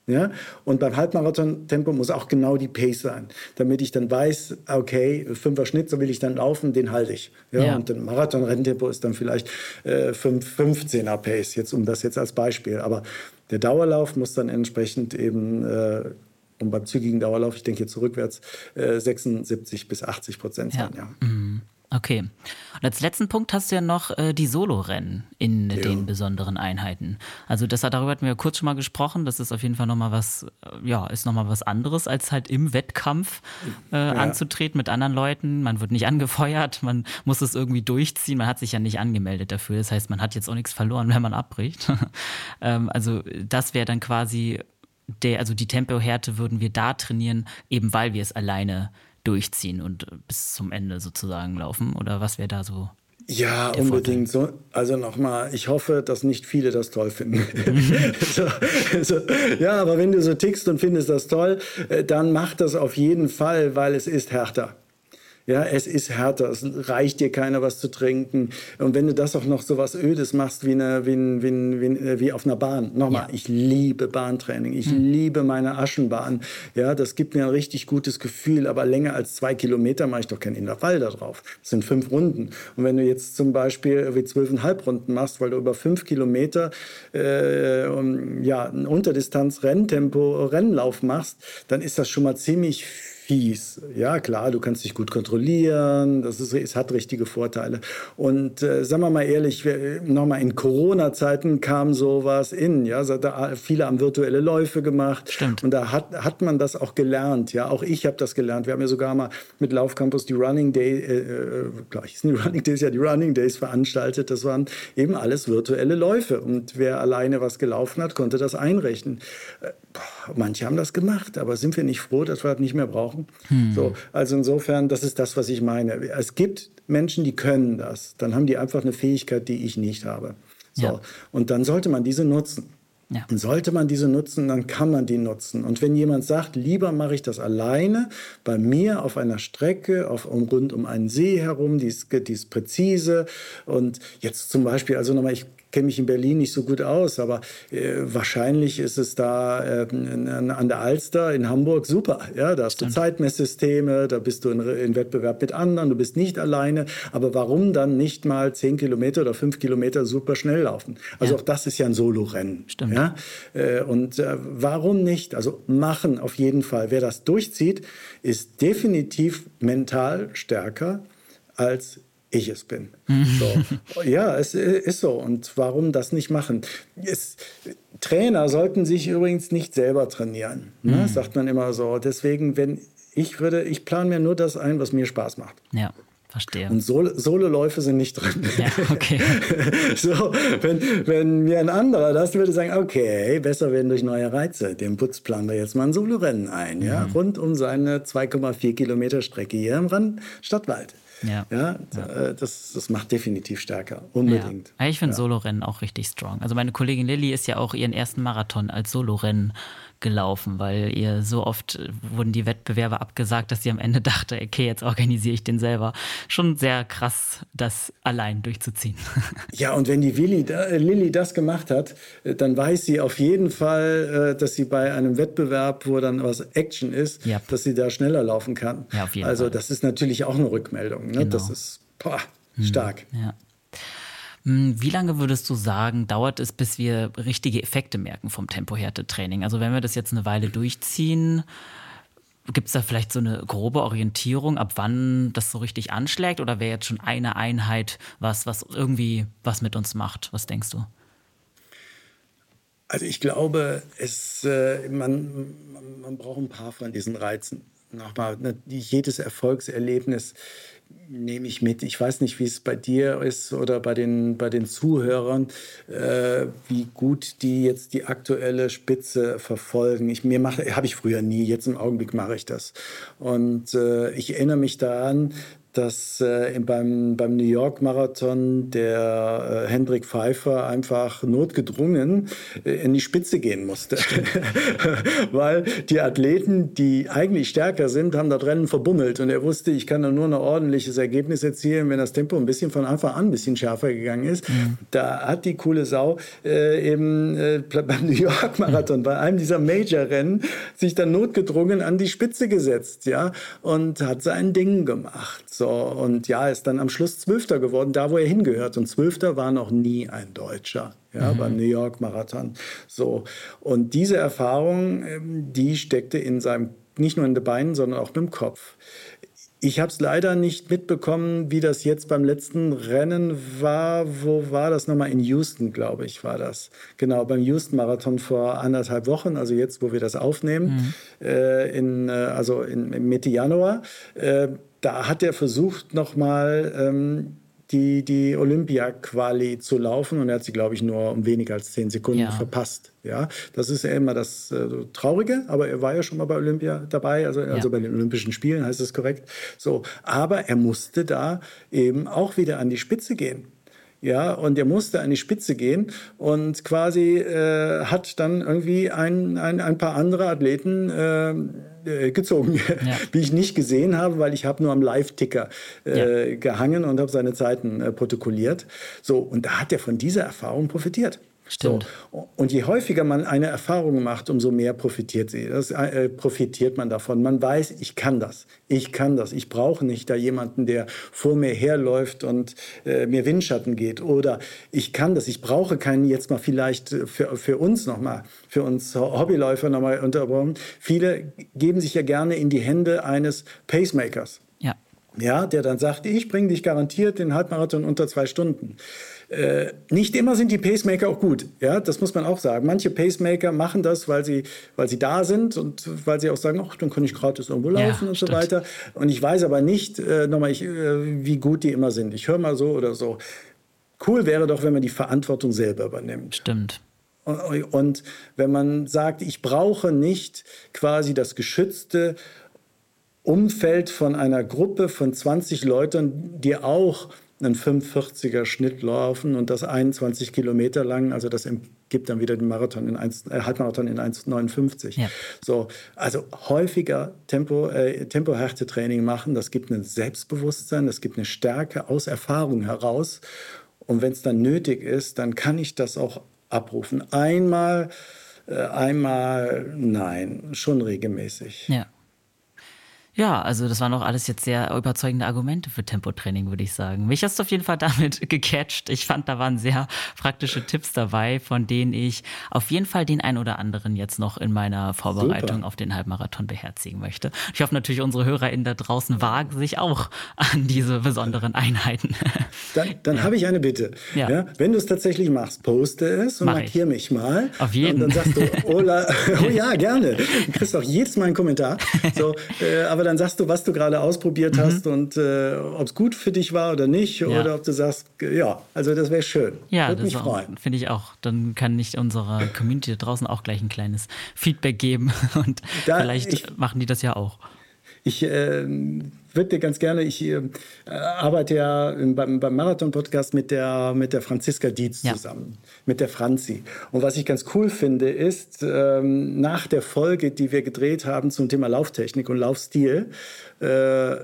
Ja? Und beim Halbmarathon-Tempo muss auch genau die Pace sein, damit ich dann weiß, okay, fünfer Schnitt, so will ich dann laufen, den halte ich. Ja? ja. Und ein Marathon-Renntempo ist dann vielleicht äh, 5, 15er Pace, jetzt um das jetzt als Beispiel. Aber der Dauerlauf muss dann entsprechend eben äh, und beim zügigen Dauerlauf, ich denke jetzt rückwärts, äh, 76 bis 80 Prozent sein. Ja. ja. Mhm. Okay. Und als letzten Punkt hast du ja noch äh, die Solo-Rennen in ja. den besonderen Einheiten. Also das, darüber hatten wir kurz schon mal gesprochen. Das ist auf jeden Fall nochmal was, äh, ja, ist nochmal was anderes, als halt im Wettkampf äh, ja. anzutreten mit anderen Leuten. Man wird nicht angefeuert, man muss es irgendwie durchziehen. Man hat sich ja nicht angemeldet dafür. Das heißt, man hat jetzt auch nichts verloren, wenn man abbricht. ähm, also das wäre dann quasi der, also die Tempohärte würden wir da trainieren, eben weil wir es alleine durchziehen und bis zum Ende sozusagen laufen? Oder was wäre da so? Ja, unbedingt. So, also nochmal, ich hoffe, dass nicht viele das toll finden. so, so, ja, aber wenn du so tickst und findest das toll, äh, dann mach das auf jeden Fall, weil es ist härter. Ja, es ist härter, es reicht dir keiner was zu trinken. Und wenn du das auch noch so was Ödes machst wie, eine, wie, wie, wie, wie auf einer Bahn. Nochmal, ja. ich liebe Bahntraining, ich hm. liebe meine Aschenbahn. Ja, das gibt mir ein richtig gutes Gefühl, aber länger als zwei Kilometer mache ich doch kein Intervall da drauf. Das sind fünf Runden. Und wenn du jetzt zum Beispiel wie zwölfeinhalb Runden machst, weil du über fünf Kilometer äh, um, ja, ein Unterdistanz-Renntempo-Rennlauf machst, dann ist das schon mal ziemlich viel fies. Ja, klar, du kannst dich gut kontrollieren, das ist, es hat richtige Vorteile. Und äh, sagen wir mal ehrlich, nochmal in Corona-Zeiten kam sowas in, ja, da, viele haben virtuelle Läufe gemacht Stimmt. und da hat, hat man das auch gelernt, ja, auch ich habe das gelernt. Wir haben ja sogar mal mit Laufcampus die Running Day, äh, äh gleich sind die Running Days ja die Running Days veranstaltet, das waren eben alles virtuelle Läufe und wer alleine was gelaufen hat, konnte das einrechnen. Manche haben das gemacht, aber sind wir nicht froh, dass wir das nicht mehr brauchen? Hm. So, also insofern, das ist das, was ich meine. Es gibt Menschen, die können das. Dann haben die einfach eine Fähigkeit, die ich nicht habe. So. Ja. Und dann sollte man diese nutzen. Ja. Und sollte man diese nutzen, dann kann man die nutzen. Und wenn jemand sagt, lieber mache ich das alleine, bei mir auf einer Strecke, auf, um, rund um einen See herum, die ist, die ist präzise. Und jetzt zum Beispiel, also nochmal, ich kenne mich in Berlin nicht so gut aus, aber äh, wahrscheinlich ist es da äh, an der Alster in Hamburg super. Ja, da hast du Zeitmesssysteme, da bist du in, in, Wettbewerb mit anderen, du bist nicht alleine. Aber warum dann nicht mal zehn Kilometer oder fünf Kilometer super schnell laufen? Also ja. auch das ist ja ein Solo-Rennen. Stimmt. Ja? Äh, und äh, warum nicht? Also machen auf jeden Fall. Wer das durchzieht, ist definitiv mental stärker als ich es bin. So. Ja, es ist so. Und warum das nicht machen? Es, Trainer sollten sich übrigens nicht selber trainieren. Ne? Mhm. Sagt man immer so. Deswegen, wenn ich würde, ich plane mir nur das ein, was mir Spaß macht. Ja. Verstehe. Und Solo-Läufe sind nicht drin. Ja, okay. so, wenn, wenn mir ein anderer das würde sagen, okay, besser werden durch neue Reize. Dem Putz planen wir jetzt mal ein Solo-Rennen ein, ja, mhm. rund um seine 2,4 Kilometer Strecke hier im Rand Stadtwald. Ja. ja, ja. Das, das macht definitiv stärker, unbedingt. Ja. Ich finde. Solorennen auch richtig strong. Also meine Kollegin Lilly ist ja auch ihren ersten Marathon als Solorennen gelaufen, weil ihr so oft wurden die Wettbewerbe abgesagt, dass sie am Ende dachte, okay, jetzt organisiere ich den selber. Schon sehr krass, das allein durchzuziehen. Ja, und wenn die Willi, äh, Lilly das gemacht hat, äh, dann weiß sie auf jeden Fall, äh, dass sie bei einem Wettbewerb, wo dann was Action ist, ja. dass sie da schneller laufen kann. Ja, auf jeden also Fall. das ist natürlich auch eine Rückmeldung. Ne? Genau. Das ist boah, stark. Ja. Hm, wie lange würdest du sagen, dauert es, bis wir richtige Effekte merken vom Tempohärte-Training? Also wenn wir das jetzt eine Weile durchziehen, gibt es da vielleicht so eine grobe Orientierung, ab wann das so richtig anschlägt? Oder wäre jetzt schon eine Einheit was, was irgendwie was mit uns macht? Was denkst du? Also ich glaube, es, äh, man, man braucht ein paar von diesen Reizen. Nochmal, ne, jedes Erfolgserlebnis nehme ich mit. Ich weiß nicht, wie es bei dir ist oder bei den, bei den Zuhörern, äh, wie gut die jetzt die aktuelle Spitze verfolgen. Ich, mir mache, habe ich früher nie, jetzt im Augenblick mache ich das. Und äh, ich erinnere mich daran, dass äh, beim, beim New York Marathon der äh, Hendrik Pfeiffer einfach notgedrungen äh, in die Spitze gehen musste. Weil die Athleten, die eigentlich stärker sind, haben das Rennen verbummelt. Und er wusste, ich kann da nur ein ordentliches Ergebnis erzielen, wenn das Tempo ein bisschen von Anfang an ein bisschen schärfer gegangen ist. Mhm. Da hat die coole Sau äh, eben äh, beim New York Marathon, mhm. bei einem dieser Major-Rennen, sich dann notgedrungen an die Spitze gesetzt ja, und hat sein Ding gemacht. So, so, und ja, ist dann am Schluss Zwölfter geworden, da wo er hingehört. Und Zwölfter war noch nie ein Deutscher, ja, mhm. beim New York Marathon. So, und diese Erfahrung, ähm, die steckte in seinem, nicht nur in den Beinen, sondern auch im Kopf. Ich habe es leider nicht mitbekommen, wie das jetzt beim letzten Rennen war. Wo war das nochmal? In Houston, glaube ich, war das. Genau, beim Houston-Marathon vor anderthalb Wochen, also jetzt, wo wir das aufnehmen, mhm. äh, in, äh, also in, Mitte Januar. Äh, da hat er versucht, nochmal ähm, die, die Olympia-Quali zu laufen und er hat sie, glaube ich, nur um weniger als zehn Sekunden ja. verpasst. Ja, das ist ja immer das äh, Traurige, aber er war ja schon mal bei Olympia dabei, also, ja. also bei den Olympischen Spielen heißt es korrekt. So, aber er musste da eben auch wieder an die Spitze gehen. Ja, und er musste an die Spitze gehen und quasi äh, hat dann irgendwie ein, ein, ein paar andere Athleten äh, äh gezogen, ja. die ich nicht gesehen habe, weil ich habe nur am Live-Ticker äh, ja. gehangen und habe seine Zeiten äh, protokolliert. So, und da hat er von dieser Erfahrung profitiert. Stimmt. So. Und je häufiger man eine Erfahrung macht, umso mehr profitiert sie. Das äh, profitiert man davon. Man weiß, ich kann das. Ich kann das. Ich brauche nicht da jemanden, der vor mir herläuft und äh, mir Windschatten geht. Oder ich kann das. Ich brauche keinen jetzt mal vielleicht für, für uns nochmal, für uns Hobbyläufer nochmal unterbrochen. Viele geben sich ja gerne in die Hände eines Pacemakers. Ja. Ja, der dann sagt, ich bringe dich garantiert den Halbmarathon unter zwei Stunden. Äh, nicht immer sind die Pacemaker auch gut. Ja, das muss man auch sagen. Manche Pacemaker machen das, weil sie, weil sie da sind und weil sie auch sagen, ach, dann kann ich gratis irgendwo laufen ja, und so weiter. Und ich weiß aber nicht, äh, nochmal, ich, äh, wie gut die immer sind. Ich höre mal so oder so. Cool wäre doch, wenn man die Verantwortung selber übernimmt. Stimmt. Und wenn man sagt, ich brauche nicht quasi das geschützte Umfeld von einer Gruppe von 20 Leuten, die auch einen 45er Schnitt laufen und das 21 Kilometer lang, also das gibt dann wieder den Marathon in 1, äh, Halbmarathon in 1,59. Ja. So, also häufiger Tempo, äh, Tempohärte-Training machen, das gibt ein Selbstbewusstsein, das gibt eine Stärke aus Erfahrung heraus. Und wenn es dann nötig ist, dann kann ich das auch abrufen. Einmal, äh, einmal, nein, schon regelmäßig. Ja. Ja, also das waren auch alles jetzt sehr überzeugende Argumente für Tempotraining, würde ich sagen. Mich hast du auf jeden Fall damit gecatcht. Ich fand, da waren sehr praktische Tipps dabei, von denen ich auf jeden Fall den ein oder anderen jetzt noch in meiner Vorbereitung Super. auf den Halbmarathon beherzigen möchte. Ich hoffe natürlich, unsere HörerInnen da draußen wagen sich auch an diese besonderen Einheiten. Dann, dann habe ich eine Bitte. Ja. ja wenn du es tatsächlich machst, poste es und Mach markier ich. mich mal. Auf jeden. Und dann sagst du, Ola, oh ja, gerne. Du kriegst auch jedes Mal einen Kommentar. So, äh, aber dann sagst du, was du gerade ausprobiert mhm. hast und äh, ob es gut für dich war oder nicht. Ja. Oder ob du sagst, ja, also das wäre schön. Ja, Würde das finde ich auch. Dann kann ich unserer Community da draußen auch gleich ein kleines Feedback geben und da, vielleicht ich, machen die das ja auch. Ich äh, würde dir ganz gerne, ich äh, arbeite ja beim, beim Marathon-Podcast mit der, mit der Franziska Dietz ja. zusammen, mit der Franzi. Und was ich ganz cool finde, ist, ähm, nach der Folge, die wir gedreht haben zum Thema Lauftechnik und Laufstil, äh,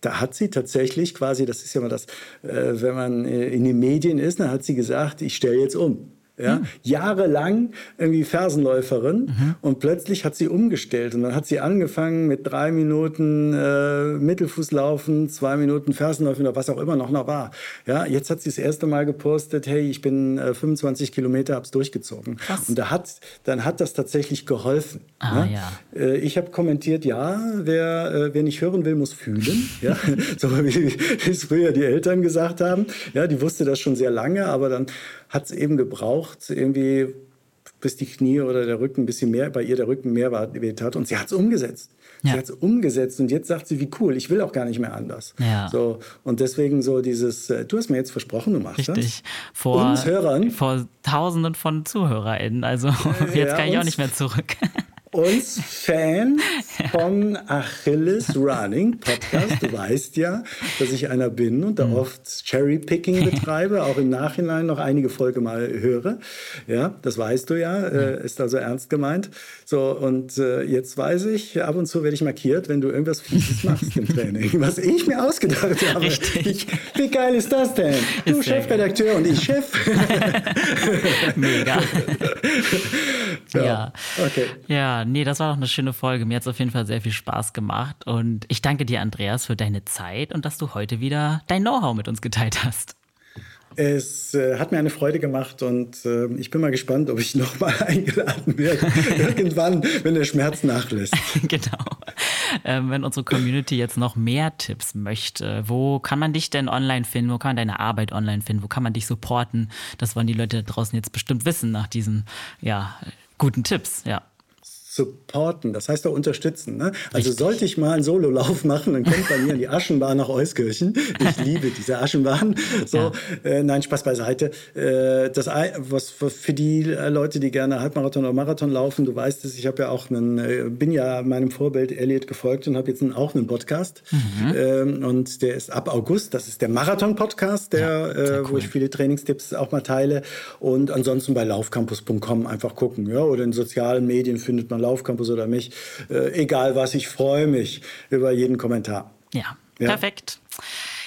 da hat sie tatsächlich quasi, das ist ja mal das, äh, wenn man äh, in den Medien ist, dann hat sie gesagt, ich stelle jetzt um. Ja, mhm. Jahrelang irgendwie Fersenläuferin mhm. und plötzlich hat sie umgestellt und dann hat sie angefangen mit drei Minuten äh, Mittelfußlaufen, zwei Minuten Fersenläufen oder was auch immer noch noch war. Ja, jetzt hat sie das erste Mal gepostet, hey, ich bin äh, 25 Kilometer, hab's durchgezogen. Krass. Und da hat, dann hat das tatsächlich geholfen. Ah, ne? ja. Äh, ich habe kommentiert, ja, wer, äh, wer nicht hören will, muss fühlen. ja, so wie es früher die Eltern gesagt haben. Ja, die wusste das schon sehr lange, aber dann hat es eben gebraucht, irgendwie bis die Knie oder der Rücken ein bisschen mehr, bei ihr der Rücken mehr weht hat. Und sie hat es umgesetzt. Ja. Sie hat es umgesetzt und jetzt sagt sie, wie cool, ich will auch gar nicht mehr anders. Ja. So, und deswegen so dieses, äh, du hast mir jetzt versprochen, du machst Richtig. das. Vor, Uns Hörern. Vor Tausenden von ZuhörerInnen. Also jetzt ja, kann ich auch nicht mehr zurück uns Fan vom Achilles Running Podcast. Du weißt ja, dass ich einer bin und da mhm. oft Cherry-Picking betreibe, auch im Nachhinein noch einige Folgen mal höre. Ja, das weißt du ja, äh, ist also ernst gemeint. So, und äh, jetzt weiß ich, ab und zu werde ich markiert, wenn du irgendwas Fieses machst im Training. Was ich mir ausgedacht habe. Richtig. Wie, geil ist das denn? Ist du Chefredakteur und ich Chef. Mega. ja. ja. Okay. Ja, nee, das war doch eine schöne Folge. Mir hat es auf jeden Fall sehr viel Spaß gemacht. Und ich danke dir, Andreas, für deine Zeit und dass du heute wieder dein Know-how mit uns geteilt hast. Es äh, hat mir eine Freude gemacht und äh, ich bin mal gespannt, ob ich nochmal eingeladen werde. Irgendwann, wenn der Schmerz nachlässt. genau. Ähm, wenn unsere Community jetzt noch mehr Tipps möchte, wo kann man dich denn online finden? Wo kann man deine Arbeit online finden? Wo kann man dich supporten? Das wollen die Leute draußen jetzt bestimmt wissen nach diesen ja, guten Tipps. Ja. Supporten, das heißt auch unterstützen. Ne? Also Richtig. sollte ich mal einen Sololauf machen, dann kommt bei mir in die Aschenbahn nach Euskirchen. Ich liebe diese Aschenbahn. So, ja. äh, nein, Spaß beiseite. Äh, das, was für die Leute, die gerne Halbmarathon oder Marathon laufen, du weißt es, ich habe ja auch einen, äh, bin ja meinem Vorbild Elliot gefolgt und habe jetzt auch einen Podcast. Mhm. Ähm, und der ist ab August. Das ist der Marathon-Podcast, der, ja, äh, cool. wo ich viele Trainingstipps auch mal teile. Und ansonsten bei laufcampus.com einfach gucken. Ja? Oder in sozialen Medien findet man Laufcampus oder mich. Äh, egal was, ich freue mich über jeden Kommentar. Ja, ja. perfekt.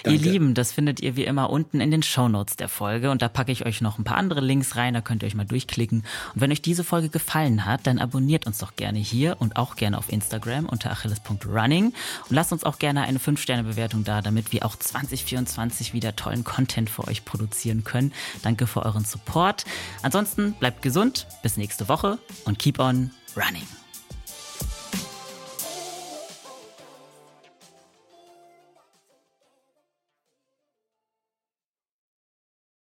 Danke. Ihr Lieben, das findet ihr wie immer unten in den Shownotes der Folge und da packe ich euch noch ein paar andere Links rein, da könnt ihr euch mal durchklicken. Und wenn euch diese Folge gefallen hat, dann abonniert uns doch gerne hier und auch gerne auf Instagram unter achilles.running und lasst uns auch gerne eine 5-Sterne-Bewertung da, damit wir auch 2024 wieder tollen Content für euch produzieren können. Danke für euren Support. Ansonsten bleibt gesund, bis nächste Woche und keep on running.